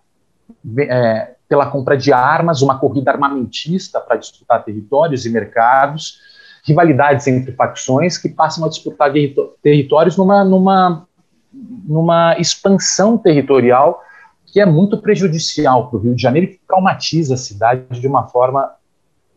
é, pela compra de armas, uma corrida armamentista para disputar territórios e mercados, rivalidades entre facções que passam a disputar territórios numa, numa, numa expansão territorial que é muito prejudicial para o Rio de Janeiro e que traumatiza a cidade de uma forma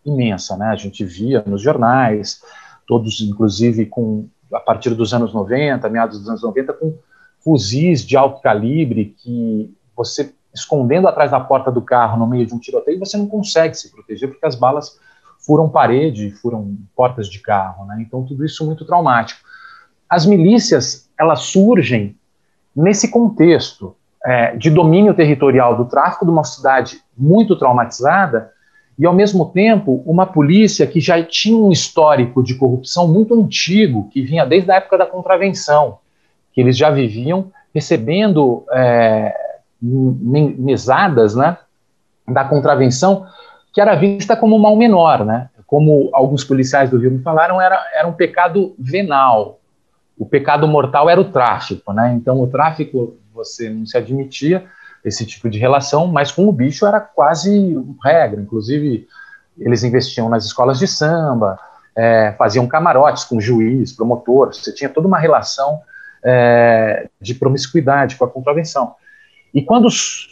imensa. Né? A gente via nos jornais, todos, inclusive, com a partir dos anos 90, meados dos anos 90, com fuzis de alto calibre que você escondendo atrás da porta do carro no meio de um tiroteio, você não consegue se proteger porque as balas furam parede, furam portas de carro, né? Então tudo isso muito traumático. As milícias elas surgem nesse contexto é, de domínio territorial do tráfico de uma cidade muito traumatizada e ao mesmo tempo uma polícia que já tinha um histórico de corrupção muito antigo que vinha desde a época da contravenção, que eles já viviam recebendo é, mesadas, né, da contravenção que era vista como mal menor, né? Como alguns policiais do Rio me falaram, era, era um pecado venal. O pecado mortal era o tráfico, né? Então, o tráfico, você não se admitia esse tipo de relação, mas com o bicho era quase regra. Inclusive, eles investiam nas escolas de samba, é, faziam camarotes com juiz, promotor, você tinha toda uma relação é, de promiscuidade com a contravenção. E quando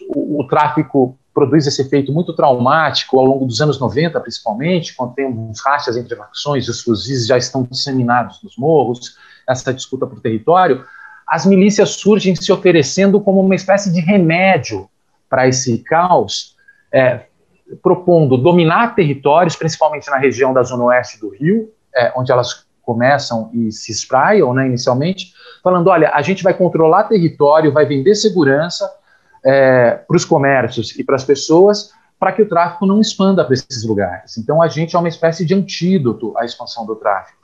o, o, tráfico produz esse efeito muito traumático ao longo dos anos 90, principalmente, quando uns rachas entre facções e os fuzis já estão disseminados nos morros, essa disputa por território, as milícias surgem se oferecendo como uma espécie de remédio para esse caos, é, propondo dominar territórios, principalmente na região da zona oeste do Rio, é, onde elas começam e se espraiam né, inicialmente, falando: olha, a gente vai controlar território, vai vender segurança, é, para os comércios e para as pessoas, para que o tráfico não expanda para esses lugares. Então, a gente é uma espécie de antídoto à expansão do tráfico.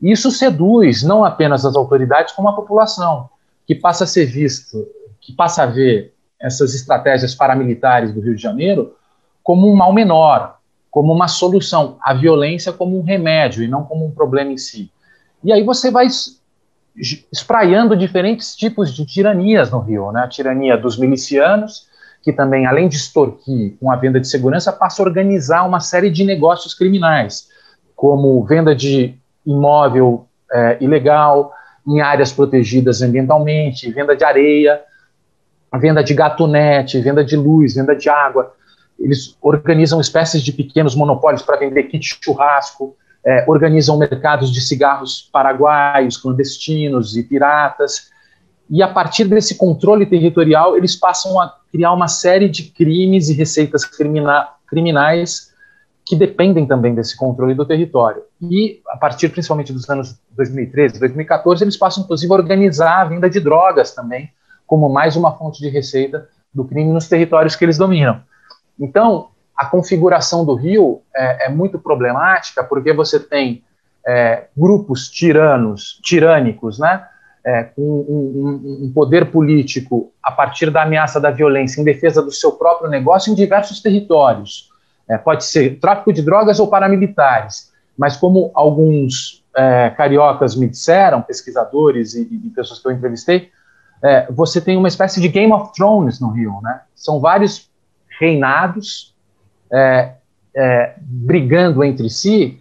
E isso seduz não apenas as autoridades, como a população, que passa a ser visto, que passa a ver essas estratégias paramilitares do Rio de Janeiro como um mal menor, como uma solução, a violência como um remédio e não como um problema em si. E aí você vai espraiando diferentes tipos de tiranias no Rio, né? A tirania dos milicianos, que também, além de extorquir com a venda de segurança, passa a organizar uma série de negócios criminais, como venda de imóvel é, ilegal em áreas protegidas ambientalmente, venda de areia, venda de gatunete, venda de luz, venda de água. Eles organizam espécies de pequenos monopólios para vender kit churrasco, é, organizam mercados de cigarros paraguaios, clandestinos e piratas. E a partir desse controle territorial, eles passam a criar uma série de crimes e receitas crimina criminais que dependem também desse controle do território. E a partir principalmente dos anos 2013, 2014, eles passam inclusive a organizar a venda de drogas também, como mais uma fonte de receita do crime nos territórios que eles dominam. Então, a configuração do Rio é, é muito problemática, porque você tem é, grupos tiranos, tirânicos, né, é, com um, um, poder político a partir da ameaça da violência em defesa do seu próprio negócio em diversos territórios. É, pode ser tráfico de drogas ou paramilitares, mas como alguns é, cariocas me disseram, pesquisadores e, e, pessoas que eu entrevistei, é, você tem uma espécie de Game of Thrones no Rio, né? São vários reinados é, é, brigando entre si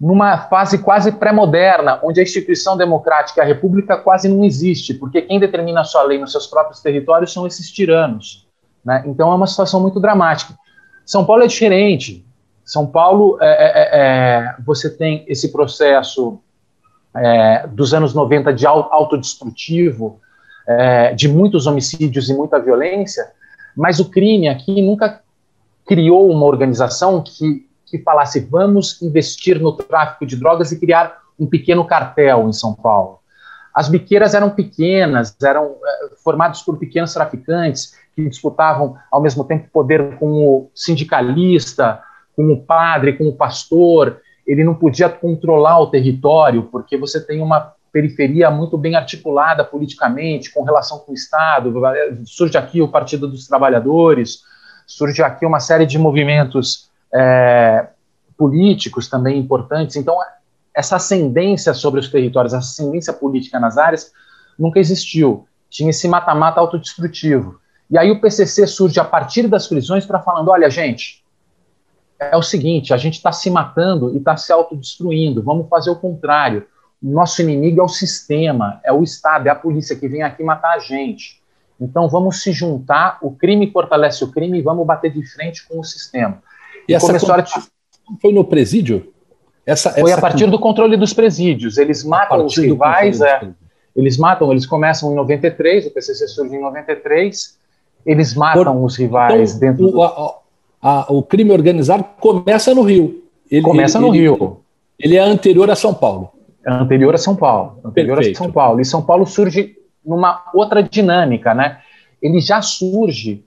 numa fase quase pré-moderna, onde a instituição democrática, a república, quase não existe, porque quem determina a sua lei nos seus próprios territórios são esses tiranos. Né? Então é uma situação muito dramática. São Paulo é diferente. São Paulo, é, é, é, é você tem esse processo dos anos 90 de autodestrutivo, de muitos homicídios e muita violência, mas o crime aqui nunca criou uma organização que, que falasse vamos investir no tráfico de drogas e criar um pequeno cartel em São Paulo. As biqueiras eram pequenas, eram é, formadas por pequenos traficantes que disputavam ao mesmo tempo poder com o sindicalista, com o padre, com o pastor. Ele não podia controlar o território porque você tem uma periferia muito bem articulada politicamente, com relação com o Estado. Surge aqui o Partido dos Trabalhadores, surge aqui uma série de movimentos é, políticos também importantes. Então, essa ascendência sobre os territórios, essa ascendência política nas áreas, nunca existiu. Tinha esse mata-mata autodestrutivo. E aí o PCC surge a partir das prisões para falando, olha, gente, é o seguinte, a gente está se matando e está se autodestruindo, vamos fazer o contrário. Nosso inimigo é o sistema, é o Estado, é a polícia que vem aqui matar a gente. Então vamos se juntar, o crime fortalece o crime e vamos bater de frente com o sistema. E, e essa começou a... foi no presídio? Essa, foi essa... a partir do controle dos presídios. Eles matam os rivais, é, eles matam, eles começam em 93, o PCC surge em 93, eles matam Por... os rivais então, dentro o, do... a, a, o crime organizado começa no Rio. Ele, começa ele, no ele, Rio. Ele é anterior a São Paulo. Anterior a São Paulo. Anterior Perfeito. a São Paulo. E São Paulo surge numa outra dinâmica, né? Ele já surge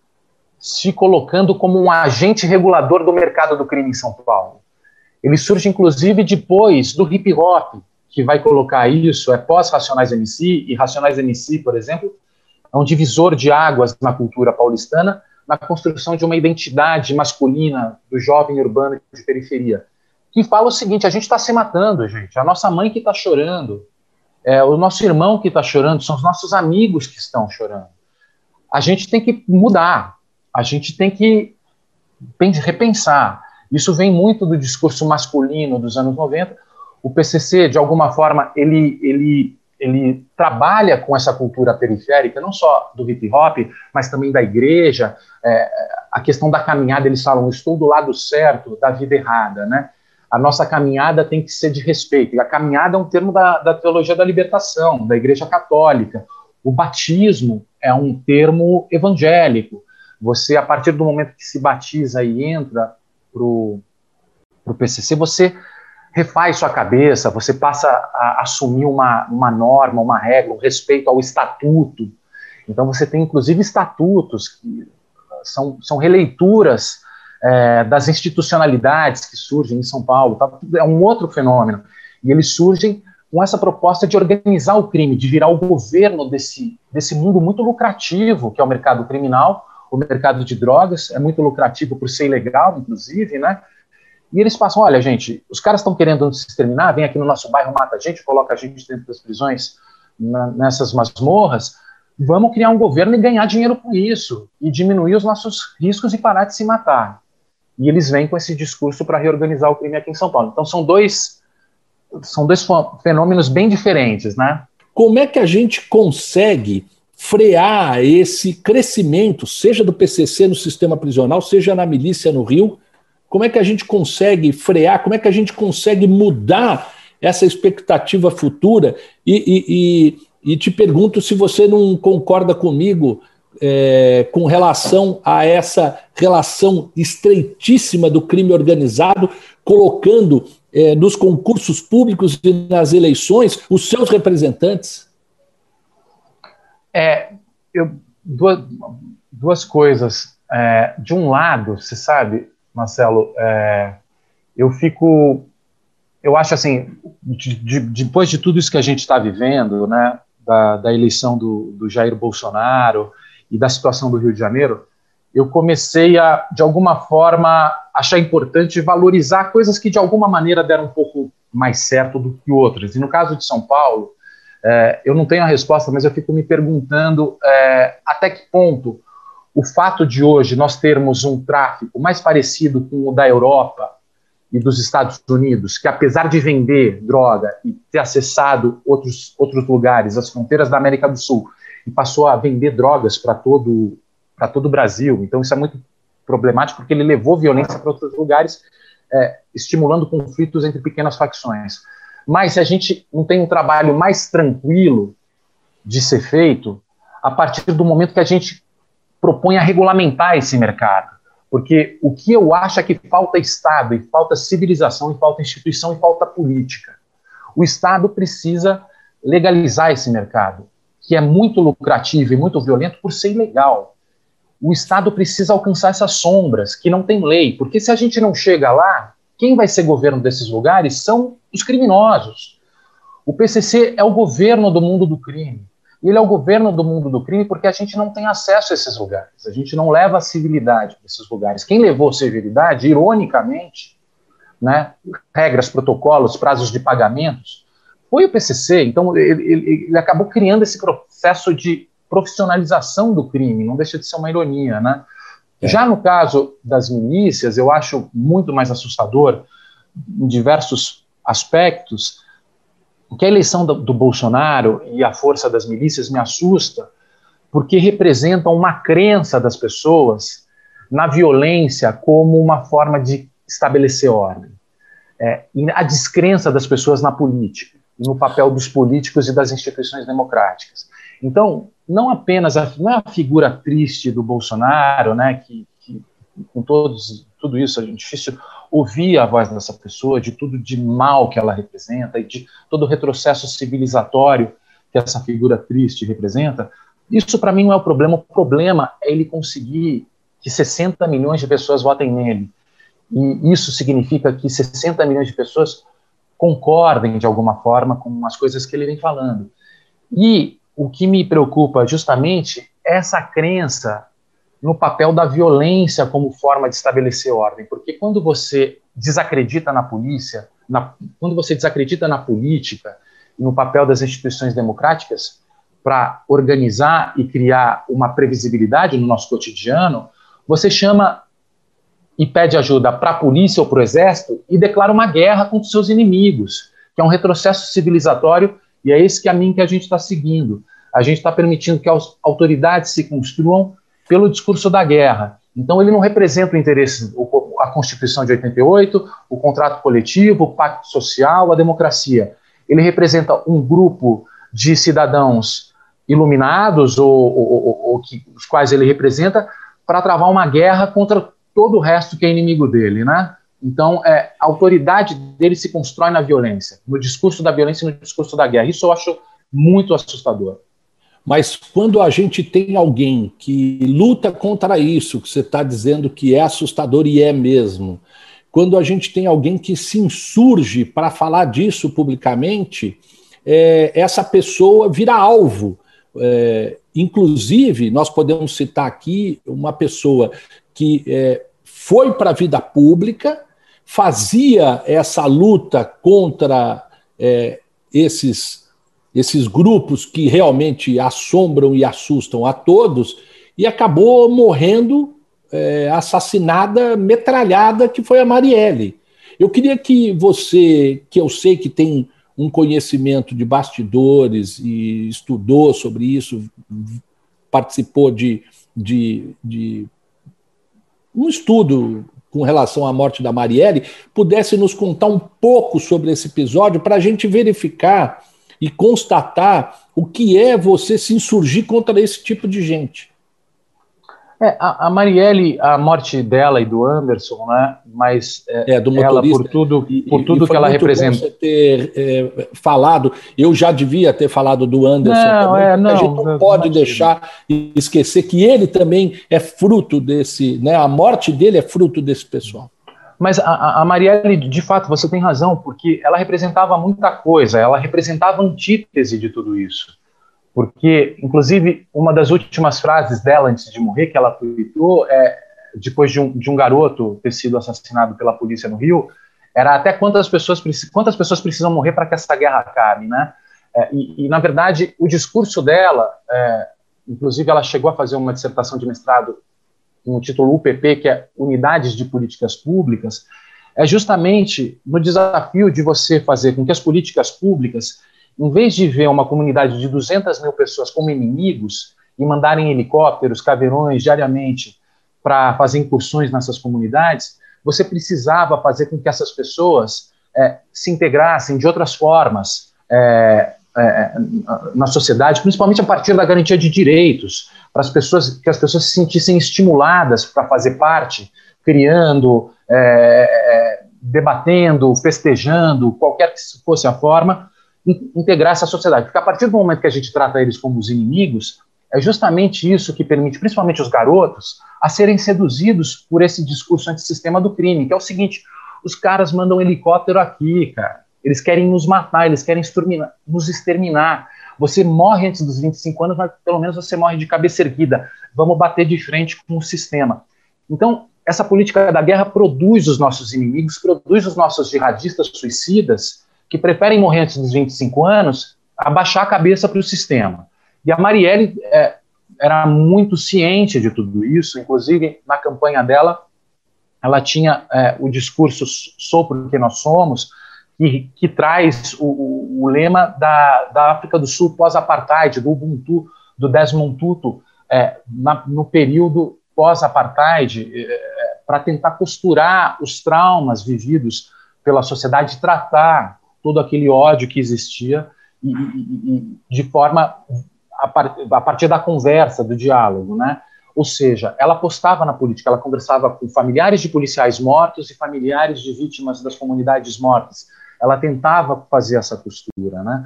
se colocando como um agente regulador do mercado do crime em São Paulo. Ele surge, inclusive, depois do hip hop, que vai colocar isso, é pós-Racionais MC, e Racionais MC, por exemplo, é um divisor de águas na cultura paulistana, na construção de uma identidade masculina do jovem urbano de periferia, que fala o seguinte: a gente está se matando, gente, a nossa mãe que está chorando, é o nosso irmão que está chorando, são os nossos amigos que estão chorando. A gente tem que mudar, a gente tem que repensar. Isso vem muito do discurso masculino dos anos 90. O PCC, de alguma forma, ele, ele, ele trabalha com essa cultura periférica, não só do hip hop, mas também da igreja. É, a questão da caminhada, eles falam, estou do lado certo da vida errada, né? A nossa caminhada tem que ser de respeito. E a caminhada é um termo da, da teologia da libertação, da Igreja Católica. O batismo é um termo evangélico. Você, a partir do momento que se batiza e entra para o PCC, você refaz sua cabeça, você passa a assumir uma, uma norma, uma regra, um respeito ao estatuto. Então, você tem, inclusive, estatutos que são, são releituras é, das institucionalidades que surgem em São Paulo, tá? é um outro fenômeno. E eles surgem com essa proposta de organizar o crime, de virar o governo desse, desse mundo muito lucrativo, que é o mercado criminal, o mercado de drogas, é muito lucrativo por ser ilegal, inclusive, né? E eles passam, olha, gente, os caras estão querendo se exterminar, vem aqui no nosso bairro, mata a gente, coloca a gente dentro das prisões, na, nessas masmorras, vamos criar um governo e ganhar dinheiro com isso, e diminuir os nossos riscos e parar de se matar. E eles vêm com esse discurso para reorganizar o crime aqui em São Paulo. Então são dois são dois fenômenos bem diferentes, né? Como é que a gente consegue frear esse crescimento, seja do PCC no sistema prisional, seja na milícia no Rio? Como é que a gente consegue frear? Como é que a gente consegue mudar essa expectativa futura? E, e, e, e te pergunto se você não concorda comigo é, com relação a essa relação estreitíssima do crime organizado, colocando é, nos concursos públicos e nas eleições os seus representantes? É, eu, duas, duas coisas. É, de um lado, você sabe, Marcelo, é, eu fico. Eu acho assim, de, de, depois de tudo isso que a gente está vivendo, né, da, da eleição do, do Jair Bolsonaro, e da situação do Rio de Janeiro, eu comecei a, de alguma forma, achar importante valorizar coisas que de alguma maneira deram um pouco mais certo do que outras. E no caso de São Paulo, é, eu não tenho a resposta, mas eu fico me perguntando é, até que ponto o fato de hoje nós termos um tráfico mais parecido com o da Europa e dos Estados Unidos, que apesar de vender droga e ter acessado outros, outros lugares, as fronteiras da América do Sul, e passou a vender drogas para todo para todo o Brasil. Então isso é muito problemático porque ele levou violência para outros lugares, é, estimulando conflitos entre pequenas facções. Mas se a gente não tem um trabalho mais tranquilo de ser feito, a partir do momento que a gente propõe a regulamentar esse mercado. Porque o que eu acho é que falta Estado, e falta civilização, e falta instituição, e falta política. O Estado precisa legalizar esse mercado que é muito lucrativo e muito violento por ser ilegal. O Estado precisa alcançar essas sombras, que não tem lei, porque se a gente não chega lá, quem vai ser governo desses lugares são os criminosos. O PCC é o governo do mundo do crime. Ele é o governo do mundo do crime porque a gente não tem acesso a esses lugares. A gente não leva a civilidade para esses lugares. Quem levou civilidade, ironicamente, né, regras, protocolos, prazos de pagamentos, foi o PCC, então ele, ele, ele, acabou criando esse processo de profissionalização do crime, não deixa de ser uma ironia, né? É. Já no caso das milícias, eu acho muito mais assustador, em diversos aspectos, que a eleição do, do Bolsonaro e a força das milícias me assusta, porque representam uma crença das pessoas na violência como uma forma de estabelecer ordem. É, a descrença das pessoas na política no papel dos políticos e das instituições democráticas. Então, não apenas a, não é a figura triste do Bolsonaro, né, que, que com todos, tudo isso é difícil ouvir a voz dessa pessoa, de tudo de mal que ela representa e de todo o retrocesso civilizatório que essa figura triste representa. Isso para mim não é o problema. O problema é ele conseguir que 60 milhões de pessoas votem nele. E isso significa que 60 milhões de pessoas concordem de alguma forma com as coisas que ele vem falando. E o que me preocupa justamente é essa crença no papel da violência como forma de estabelecer ordem, porque quando você desacredita na polícia, na, quando você desacredita na política no papel das instituições democráticas para organizar e criar uma previsibilidade no nosso cotidiano, você chama e pede ajuda para a polícia ou para o exército e declara uma guerra contra os seus inimigos, que é um retrocesso civilizatório e é esse caminho que a gente está seguindo. A gente está permitindo que as autoridades se construam pelo discurso da guerra. Então, ele não representa o interesse, a Constituição de 88, o contrato coletivo, o pacto social, a democracia. Ele representa um grupo de cidadãos iluminados, ou, ou, ou, ou que, os quais ele representa, para travar uma guerra contra todo o resto que é inimigo dele, né? Então, é, a autoridade dele se constrói na violência, no discurso da violência e no discurso da guerra. Isso eu acho muito assustador. Mas quando a gente tem alguém que luta contra isso, que você está dizendo que é assustador e é mesmo, quando a gente tem alguém que se insurge para falar disso publicamente, é, essa pessoa vira alvo. É, inclusive, nós podemos citar aqui uma pessoa que é, foi para a vida pública, fazia essa luta contra é, esses, esses grupos que realmente assombram e assustam a todos, e acabou morrendo é, assassinada, metralhada, que foi a Marielle. Eu queria que você, que eu sei que tem um conhecimento de bastidores e estudou sobre isso, participou de, de, de um estudo com relação à morte da Marielle, pudesse nos contar um pouco sobre esse episódio para a gente verificar e constatar o que é você se insurgir contra esse tipo de gente. É, a, a, Marielle, a morte dela e do Anderson, né? Mas é, é do ela por tudo, por tudo e, que ela representa. Você ter é, falado, eu já devia ter falado do Anderson. Não, também, é, não, a gente não pode não deixar esquecer que ele também é fruto desse, né? A morte dele é fruto desse pessoal. Mas a, a Marielle, de fato, você tem razão, porque ela representava muita coisa. Ela representava a antítese de tudo isso porque, inclusive, uma das últimas frases dela antes de morrer, que ela tweetou, é, depois de um, de um garoto ter sido assassinado pela polícia no Rio, era até quantas pessoas, quantas pessoas precisam morrer para que essa guerra acabe, né? É, e, e, na verdade, o discurso dela, é, inclusive ela chegou a fazer uma dissertação de mestrado com o título UPP, que é Unidades de Políticas Públicas, é justamente no desafio de você fazer com que as políticas públicas em vez de ver uma comunidade de 200 mil pessoas como inimigos e mandarem helicópteros, caveirões diariamente para fazer incursões nessas comunidades, você precisava fazer com que essas pessoas é, se integrassem de outras formas é, é, na sociedade, principalmente a partir da garantia de direitos, para as pessoas que as pessoas se sentissem estimuladas para fazer parte, criando, debatendo, festejando, qualquer que fosse a forma, integrar essa sociedade. Porque a partir do momento que a gente trata eles como os inimigos, é justamente isso que permite, principalmente os garotos, a serem seduzidos por esse discurso antissistema do crime, que é o seguinte: os caras mandam um helicóptero aqui, cara. Eles querem nos matar, eles querem nos exterminar. Você morre antes dos 25 anos, mas pelo menos você morre de cabeça erguida. Vamos bater de frente com o sistema. Então, essa política da guerra produz os nossos inimigos, produz os nossos jihadistas suicidas, que preferem morrer antes dos 25 anos, abaixar a cabeça para o sistema. E a Marielle é, era muito ciente de tudo isso, inclusive na campanha dela, ela tinha é, o discurso Sou porque nós somos, que, que traz o, o, o, lema da, da África do Sul pós-apartheid, do Ubuntu, do Desmond Tutu, é, na, no período pós-apartheid, é, é, para tentar costurar os traumas vividos pela sociedade, tratar todo aquele ódio que existia e, e, e de forma a, par, a, partir da conversa, do diálogo, né? Ou seja, ela apostava na política, ela conversava com familiares de policiais mortos e familiares de vítimas das comunidades mortas. Ela tentava fazer essa costura, né?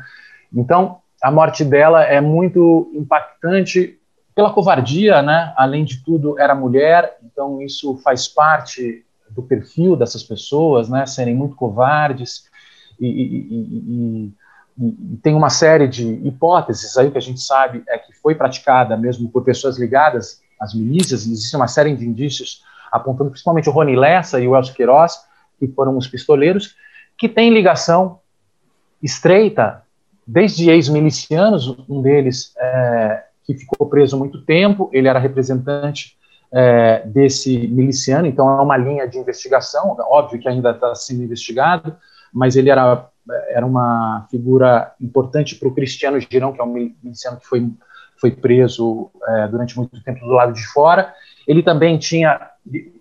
Então, a morte dela é muito impactante pela covardia, né? Além de tudo, era mulher, então isso faz parte do perfil dessas pessoas, né? Serem muito covardes e, e, e, e, tem uma série de hipóteses. Aí que a gente sabe é que foi praticada mesmo por pessoas ligadas às milícias, existe uma série de indícios apontando principalmente o Rony Lessa e o Elcio Queiroz, que foram os pistoleiros, que têm ligação estreita, desde ex-milicianos, um deles é, que ficou preso muito tempo, ele era representante é, desse miliciano, então é uma linha de investigação, óbvio que ainda está sendo investigado, mas ele era, era uma figura importante para o Cristiano Girão, que é um miliciano que foi, foi preso é, durante muito tempo do lado de fora. Ele também tinha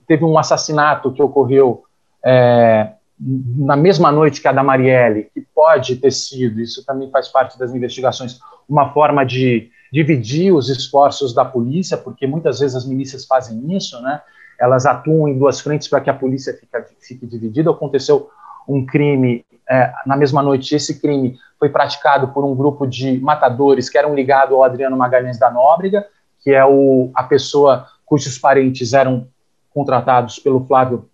teve um assassinato que ocorreu é, na mesma noite que a da Marielle, que pode ter sido, isso também faz parte das investigações, uma forma de dividir os esforços da polícia, porque muitas vezes as milícias fazem isso, né? Elas atuam em duas frentes para que a polícia fique, fique dividida. Aconteceu um crime é, na mesma noite. Esse crime foi praticado por um grupo de matadores que eram ligados ao Adriano Magalhães da Nóbrega, que é o, a pessoa cujos parentes eram contratados pelo Flávio,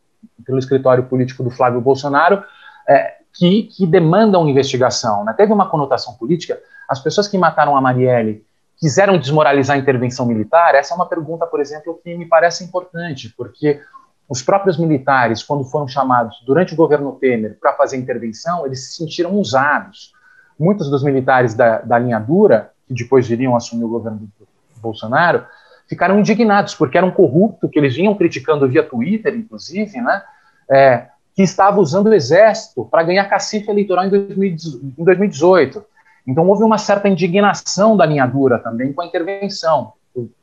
pelo escritório político do Flávio Bolsonaro, é, que, que demandam investigação. Né? Teve uma conotação política. As pessoas que mataram a Marielle quiseram desmoralizar a intervenção militar? Essa é uma pergunta, por exemplo, que me parece importante, porque os próprios militares, quando foram chamados durante o governo Temer para fazer intervenção, eles se sentiram usados. Muitos dos militares da, da linha dura, que depois viriam assumir o governo do Bolsonaro, ficaram indignados, porque era um corrupto que eles vinham criticando via Twitter, inclusive, né? É, que estava usando o exército para ganhar cacife eleitoral em 2018. Então houve uma certa indignação da linha dura também com a intervenção,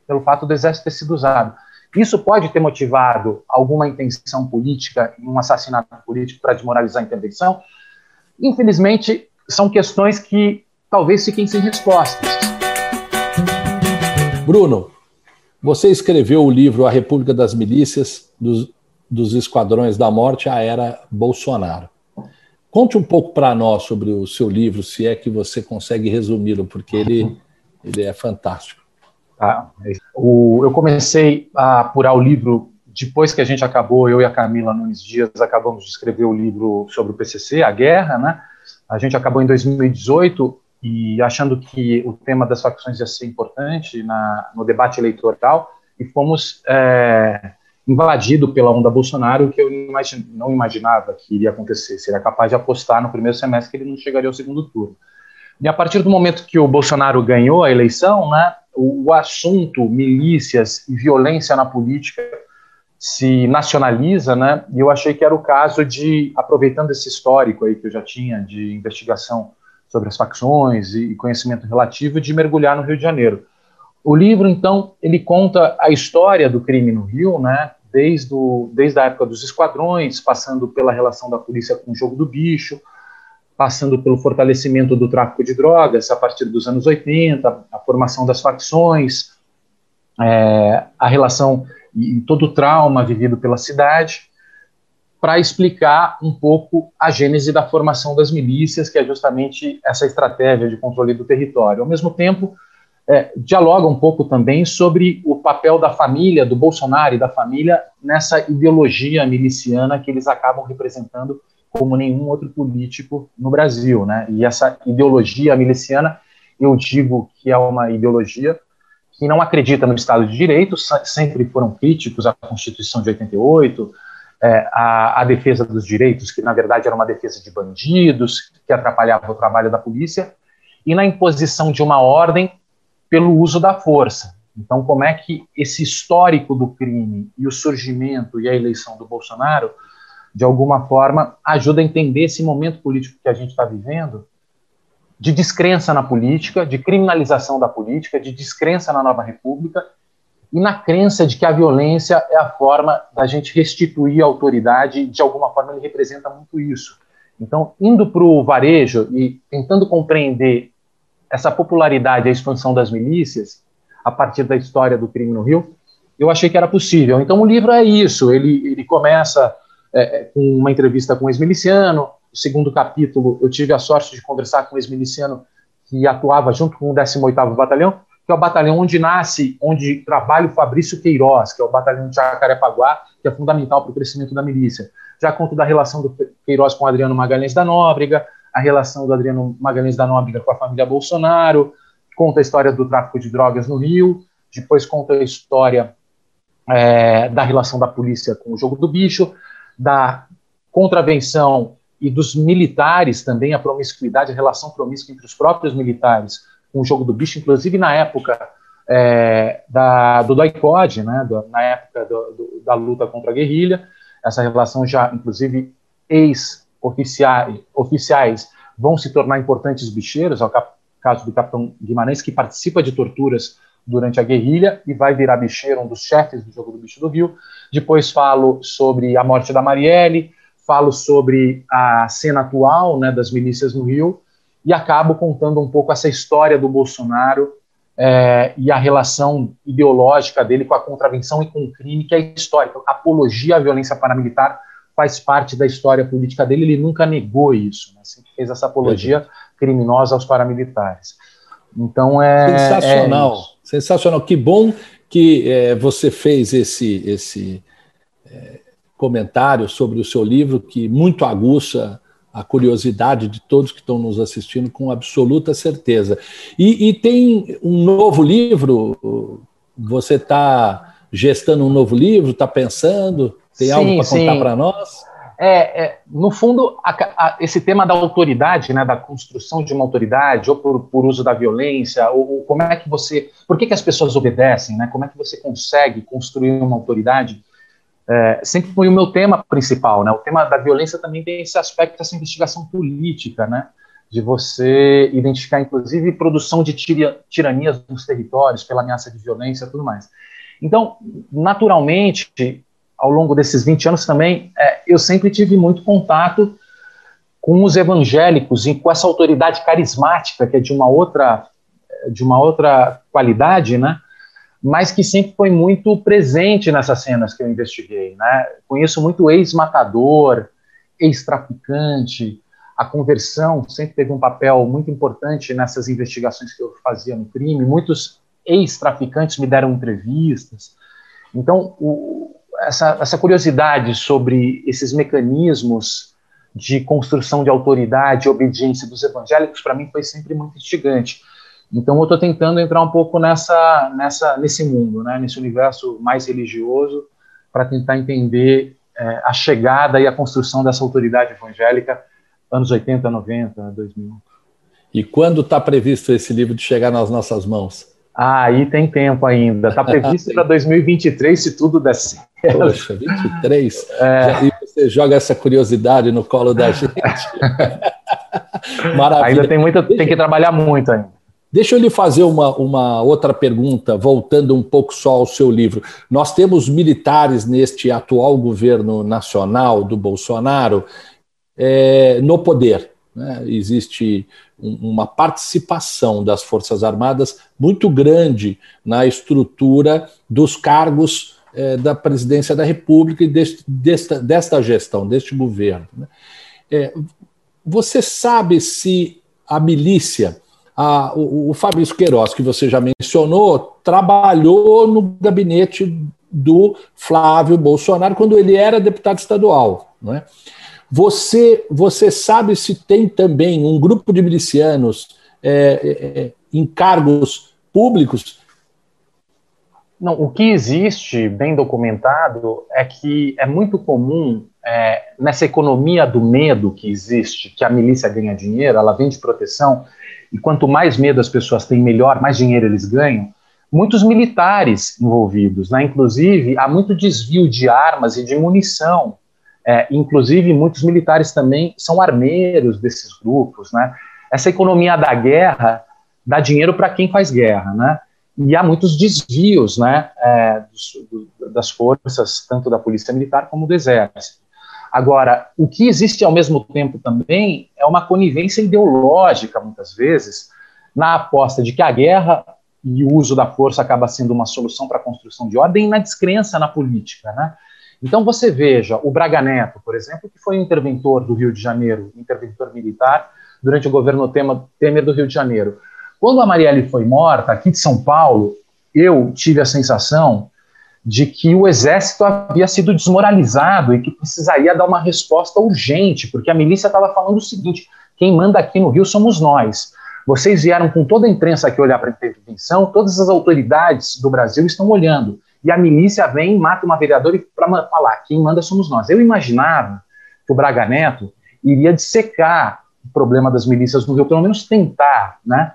pelo fato do exército ter sido usado. Isso pode ter motivado alguma intenção política um assassinato político para desmoralizar a intervenção? Infelizmente, são questões que talvez fiquem sem respostas. Bruno, você escreveu o livro A República das Milícias, dos, dos Esquadrões da Morte à Era Bolsonaro. Conte um pouco para nós sobre o seu livro, se é que você consegue resumi-lo, porque ele, ele é fantástico. Tá. O, eu comecei a apurar o livro depois que a gente acabou, eu e a Camila Nunes Dias acabamos de escrever o livro sobre o PCC, a guerra, né? A gente acabou em 2018 e achando que o tema das facções ia ser importante na, no debate eleitoral e fomos é, invadidos pela onda Bolsonaro, que eu não imaginava que iria acontecer. Seria capaz de apostar no primeiro semestre que ele não chegaria ao segundo turno. E a partir do momento que o Bolsonaro ganhou a eleição, né, o, assunto milícias e violência na política se nacionaliza, né? E eu achei que era o caso de, aproveitando esse histórico aí que eu já tinha de investigação sobre as facções e conhecimento relativo, de mergulhar no Rio de Janeiro. O livro, então, ele conta a história do crime no Rio, né? Desde, o, desde a época dos esquadrões, passando pela relação da polícia com o jogo do bicho, passando pelo fortalecimento do tráfico de drogas a partir dos anos 80, a formação das facções, é, a relação e todo o trauma vivido pela cidade, para explicar um pouco a gênese da formação das milícias, que é justamente essa estratégia de controle do território. Ao mesmo tempo, é, dialoga um pouco também sobre o papel da família, do Bolsonaro e da família, nessa ideologia miliciana que eles acabam representando como nenhum outro político no Brasil, né? E essa ideologia miliciana, eu digo que é uma ideologia que não acredita no Estado de Direito, sempre foram críticos à Constituição de 88, é, defesa dos direitos, que na verdade era uma defesa de bandidos, que atrapalhava o trabalho da polícia, e na imposição de uma ordem pelo uso da força. Então, como é que esse histórico do crime e o surgimento e a eleição do Bolsonaro de alguma forma, ajuda a entender esse momento político que a gente está vivendo, de descrença na política, de criminalização da política, de descrença na nova república e na crença de que a violência é a forma da gente restituir a autoridade, de alguma forma ele representa muito isso. Então, indo para o varejo e tentando compreender essa popularidade a expansão das milícias a partir da história do crime no Rio, eu achei que era possível. Então, o livro é isso, ele, ele começa é, é, com uma entrevista com um ex-miliciano. O segundo capítulo, eu tive a sorte de conversar com um ex-miliciano que atuava junto com o 18º Batalhão, que é o batalhão onde nasce, onde trabalha o Fabrício Queiroz, que é o batalhão de Jacarepaguá, que é fundamental para o crescimento da milícia. Já conto da relação do Queiroz com o Adriano Magalhães da Nóbrega, a relação do Adriano Magalhães da Nóbrega com a família Bolsonaro, conta a história do tráfico de drogas no Rio, depois conta a história é, da relação da polícia com o jogo do bicho, da contravenção e dos militares também, a promiscuidade, a relação promíscua entre os próprios militares com o jogo do bicho, inclusive na época é, da, do DOICOD, né, do, na época do, do, da luta contra a guerrilha, essa relação já, inclusive, ex-oficiais oficiais vão se tornar importantes bicheiros, é o caso do capitão Guimarães, que participa de torturas durante a guerrilha e vai virar bicheiro, um dos chefes do jogo do bicho do Rio. Depois falo sobre a morte da Marielle, falo sobre a cena atual né, das milícias no Rio e acabo contando um pouco essa história do Bolsonaro é, e a relação ideológica dele com a contravenção e com o crime, que é histórica. Apologia à violência paramilitar faz parte da história política dele, ele nunca negou isso, né, sempre fez essa apologia criminosa aos paramilitares. Então é. Sensacional, é sensacional. Que bom que é, você fez esse, esse é, comentário sobre o seu livro, que muito aguça a curiosidade de todos que estão nos assistindo, com absoluta certeza. E, e tem um novo livro, você está gestando um novo livro, está pensando? Tem sim, algo para contar para nós? É, é, no fundo, a, a, esse tema da autoridade, né, da construção de uma autoridade, ou por, por uso da violência, ou, ou, como é que você, por que, que as pessoas obedecem, né, como é que você consegue construir uma autoridade, é, sempre foi o meu tema principal, né, o tema da violência também tem esse aspecto, essa investigação política, né, de você identificar, inclusive, produção de tira, tiranias nos territórios pela ameaça de violência e tudo mais. Então, naturalmente, ao longo desses 20 anos também, é, eu sempre tive muito contato com os evangélicos e com essa autoridade carismática que é de uma outra de uma outra qualidade, né? Mas que sempre foi muito presente nessas cenas que eu investiguei, né? Conheço muito ex-matador, ex-traficante, a conversão sempre teve um papel muito importante nessas investigações que eu fazia no crime. Muitos ex-traficantes me deram entrevistas. Então, o, essa, essa curiosidade sobre esses mecanismos de construção de autoridade e obediência dos evangélicos, para mim, foi sempre muito instigante. Então, eu estou tentando entrar um pouco nessa, nessa, nesse mundo, né, nesse universo mais religioso, para tentar entender é, a chegada e a construção dessa autoridade evangélica, anos 80, 90, 2000. E quando está previsto esse livro de chegar nas nossas mãos? Ah, aí tem tempo ainda. Está previsto para 2023, [LAUGHS] se tudo der certo. Poxa, 23? É. E você joga essa curiosidade no colo da gente. [LAUGHS] Maravilha. Ainda tem, muito, tem que trabalhar muito ainda. Deixa eu lhe fazer uma, uma outra pergunta, voltando um pouco só ao seu livro. Nós temos militares neste atual governo nacional do Bolsonaro é, no poder. Né? Existe uma participação das Forças Armadas muito grande na estrutura dos cargos é, da presidência da República e deste, desta, desta gestão, deste governo. Né? É, você sabe se a milícia, a, o, o Fabrício Queiroz, que você já mencionou, trabalhou no gabinete do Flávio Bolsonaro quando ele era deputado estadual. Não é? Você, você sabe se tem também um grupo de milicianos é, é, é, em cargos públicos? Não, o que existe, bem documentado, é que é muito comum é, nessa economia do medo que existe, que a milícia ganha dinheiro, ela vende proteção, e quanto mais medo as pessoas têm, melhor, mais dinheiro eles ganham. Muitos militares envolvidos, né? inclusive há muito desvio de armas e de munição é, inclusive, muitos militares também são armeiros desses grupos, né? Essa economia da guerra dá dinheiro para quem faz guerra, né? E há muitos desvios, né, é, dos, das forças, tanto da polícia militar como do exército. Agora, o que existe ao mesmo tempo também é uma conivência ideológica, muitas vezes, na aposta de que a guerra e o uso da força acaba sendo uma solução para a construção de ordem e na descrença na política, né? Então você veja o Braga Neto, por exemplo, que foi um interventor do Rio de Janeiro, interventor militar, durante o governo Temer do Rio de Janeiro. Quando a Marielle foi morta, aqui de São Paulo, eu tive a sensação de que o exército havia sido desmoralizado e que precisaria dar uma resposta urgente, porque a milícia estava falando o seguinte: quem manda aqui no Rio somos nós. Vocês vieram com toda a imprensa aqui olhar para a intervenção, todas as autoridades do Brasil estão olhando e a milícia vem, mata uma vereadora para falar, quem manda somos nós. Eu imaginava que o Braga Neto iria dissecar o problema das milícias no Rio, pelo menos tentar, né?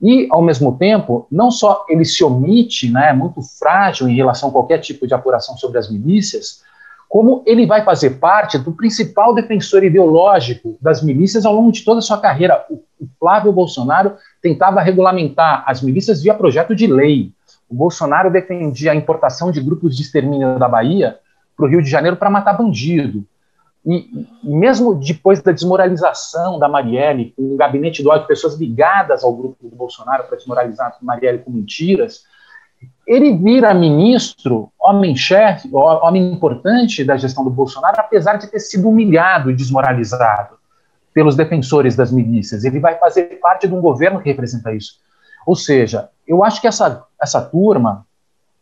E, ao mesmo tempo, não só ele se omite, né, muito frágil em relação a qualquer tipo de apuração sobre as milícias, como ele vai fazer parte do principal defensor ideológico das milícias ao longo de toda a sua carreira. O, Flávio Bolsonaro tentava regulamentar as milícias via projeto de lei. O Bolsonaro defendia a importação de grupos de extermínio da Bahia para o Rio de Janeiro para matar bandido. E, e, mesmo depois da desmoralização da Marielle, com um gabinete do ódio, pessoas ligadas ao grupo do Bolsonaro para desmoralizar a Marielle com mentiras, ele vira ministro, homem-chefe, homem importante da gestão do Bolsonaro, apesar de ter sido humilhado e desmoralizado pelos defensores das milícias. Ele vai fazer parte de um governo que representa isso. Ou seja, eu acho que essa, essa turma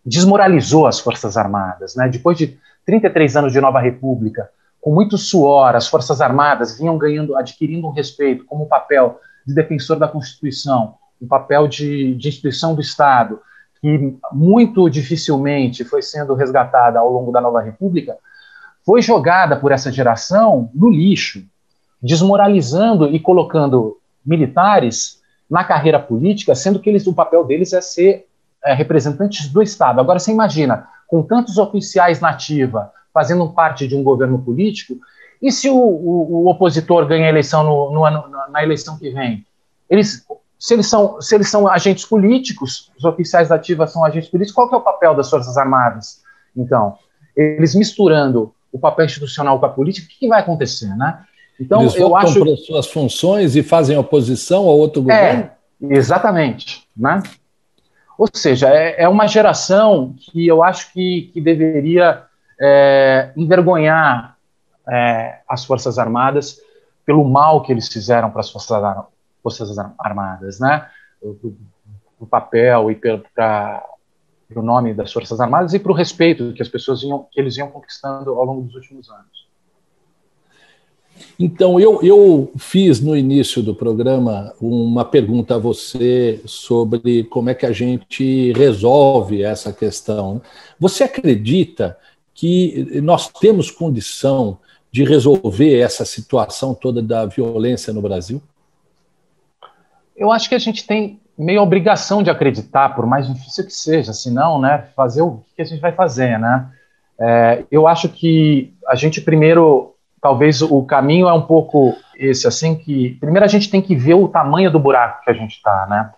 desmoralizou as Forças Armadas. Né? Depois de 33 anos de nova república, com muito suor, as Forças Armadas vinham ganhando, adquirindo um respeito como papel de defensor da Constituição, um papel de, de instituição do Estado, que muito dificilmente foi sendo resgatada ao longo da nova república, foi jogada por essa geração no lixo, desmoralizando e colocando militares na carreira política, sendo que eles, o papel deles é ser é, representantes do Estado. Agora, você imagina, com tantos oficiais na ativa fazendo parte de um governo político, e se o, o, o opositor ganha a eleição no, no ano, na eleição que vem? Eles, se, eles são, se eles são agentes políticos, os oficiais da ativa são agentes políticos, qual que é o papel das Forças Armadas? Então, eles misturando o papel institucional com a política, o que, que vai acontecer, né? Então, Eles eu acho para suas funções e fazem oposição ao outro governo? É, exatamente, né? Ou seja, é, é uma geração que eu acho que, que deveria é, envergonhar é, as Forças Armadas pelo mal que eles fizeram para as Forças, Forças Armadas, né? O, papel e para o nome das Forças Armadas e para o respeito que as pessoas iam, que eles iam conquistando ao longo dos últimos anos. Então, eu, eu fiz no início do programa uma pergunta a você sobre como é que a gente resolve essa questão. Você acredita que nós temos condição de resolver essa situação toda da violência no Brasil? Eu acho que a gente tem meio obrigação de acreditar, por mais difícil que seja, senão, né, fazer o que a gente vai fazer, né? É, eu acho que a gente primeiro talvez o caminho é um pouco esse, assim, que primeiro a gente tem que ver o tamanho do buraco que a gente está, né?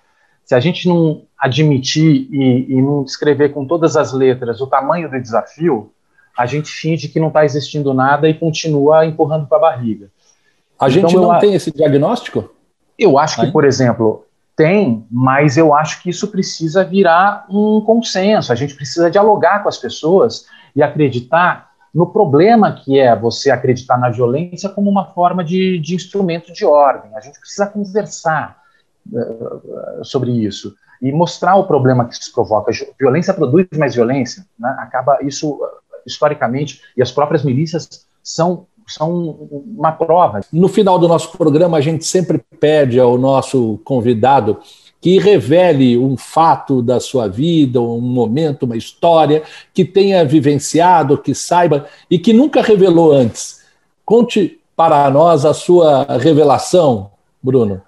Se a gente não admitir e, e, não escrever com todas as letras o tamanho do desafio, a gente finge que não está existindo nada e continua empurrando para a barriga. A então, gente não eu, tem esse diagnóstico? Eu acho que, por exemplo, tem, mas eu acho que isso precisa virar um consenso. A gente precisa dialogar com as pessoas e acreditar no problema que é você acreditar na violência como uma forma de, de instrumento de ordem. A gente precisa conversar uh, sobre isso e mostrar o problema que isso provoca. Violência produz mais violência, né? acaba isso historicamente e as próprias milícias são são uma prova. No final do nosso programa, a gente sempre pede ao nosso convidado que revele um fato da sua vida, um momento, uma história que tenha vivenciado, que saiba e que nunca revelou antes. Conte para nós a sua revelação, Bruno.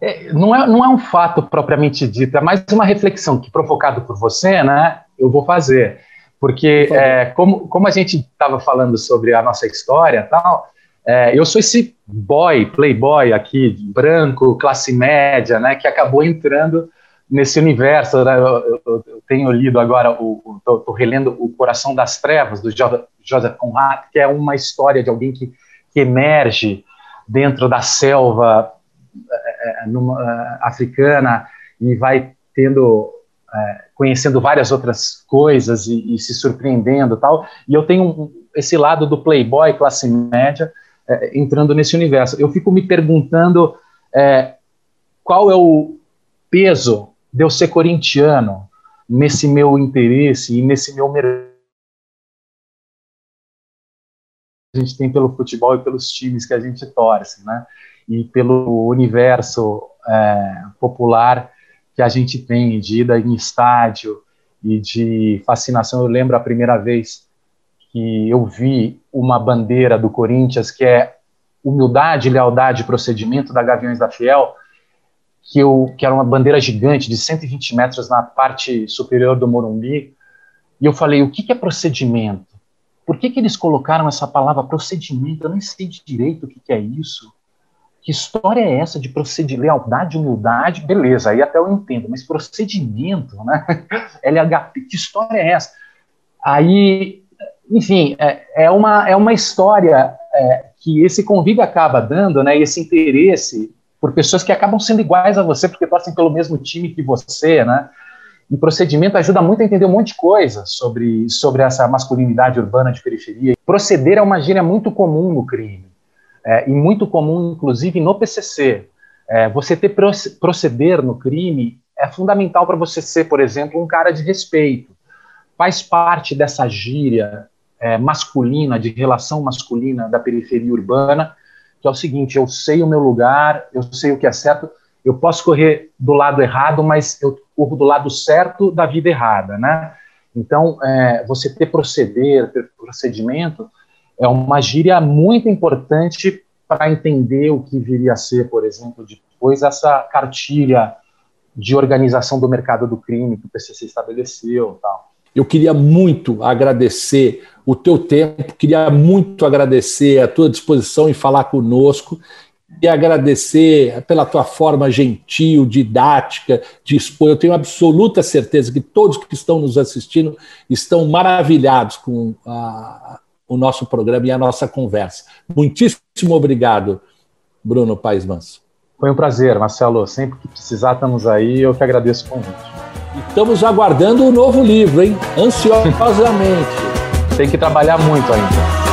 É, não, é, não é um fato propriamente dito, é mais uma reflexão que, provocado por você, né, eu vou fazer. Porque, é, como, como a gente estava falando sobre a nossa história tal, é, eu sou esse boy, playboy aqui, branco, classe média, né, que acabou entrando nesse universo. Né, eu, eu, eu, tenho lido agora, estou relendo O Coração das Trevas, do Joseph Conrad, que é uma história de alguém que, que emerge dentro da selva é, é numa, é, africana e vai tendo é, conhecendo várias outras coisas e, e, se surpreendendo tal. E eu tenho esse lado do playboy classe média é, entrando nesse universo. Eu fico me perguntando é, qual é o peso de eu ser corintiano nesse meu interesse e nesse meu mercado a gente tem pelo futebol e pelos times que a gente torce, né? E pelo universo é, popular que a gente tem de ida em estádio e de fascinação. Eu lembro a primeira vez que eu vi uma bandeira do Corinthians que é humildade, lealdade e procedimento da Gaviões da Fiel, que, eu, que era uma bandeira gigante de 120 metros na parte superior do Morumbi, e eu falei, o que, é procedimento? Por que, que eles colocaram essa palavra procedimento? Eu nem sei direito o que, que é isso. Que história é essa de procedimento, lealdade, humildade? Beleza, aí até eu entendo, mas procedimento, né? [LAUGHS] LHP, que história é essa? Aí enfim, é, é, uma, é uma história é, que esse convívio acaba dando, né, e esse interesse por pessoas que acabam sendo iguais a você, porque torcem pelo mesmo time que você, né, e procedimento ajuda muito a entender um monte de coisa sobre, sobre essa masculinidade urbana de periferia. Proceder é uma gíria muito comum no crime, é, e muito comum, inclusive, no PCC. É, você ter proceder no crime é fundamental para você ser, por exemplo, um cara de respeito. Faz parte dessa gíria é, masculina, de relação masculina da periferia urbana, que é o seguinte: eu sei o meu lugar, eu sei o que é certo, eu posso correr do lado errado, mas eu corro do lado certo da vida errada, né? Então, é, você ter proceder, ter procedimento, é uma gíria muito importante para entender o que viria a ser, por exemplo, depois essa cartilha de organização do mercado do crime que o PCC estabeleceu, tal. Eu queria muito agradecer o teu tempo, queria muito agradecer a tua disposição em falar conosco e agradecer pela tua forma gentil, didática, de expor. Eu tenho absoluta certeza que todos que estão nos assistindo estão maravilhados com a, o nosso programa e a nossa conversa. Muitíssimo obrigado, Bruno Paes Manso. Foi um prazer, Marcelo. Sempre que precisar, estamos aí. Eu que agradeço o convite. Estamos aguardando o um novo livro, hein? Ansiosamente. Tem que trabalhar muito ainda.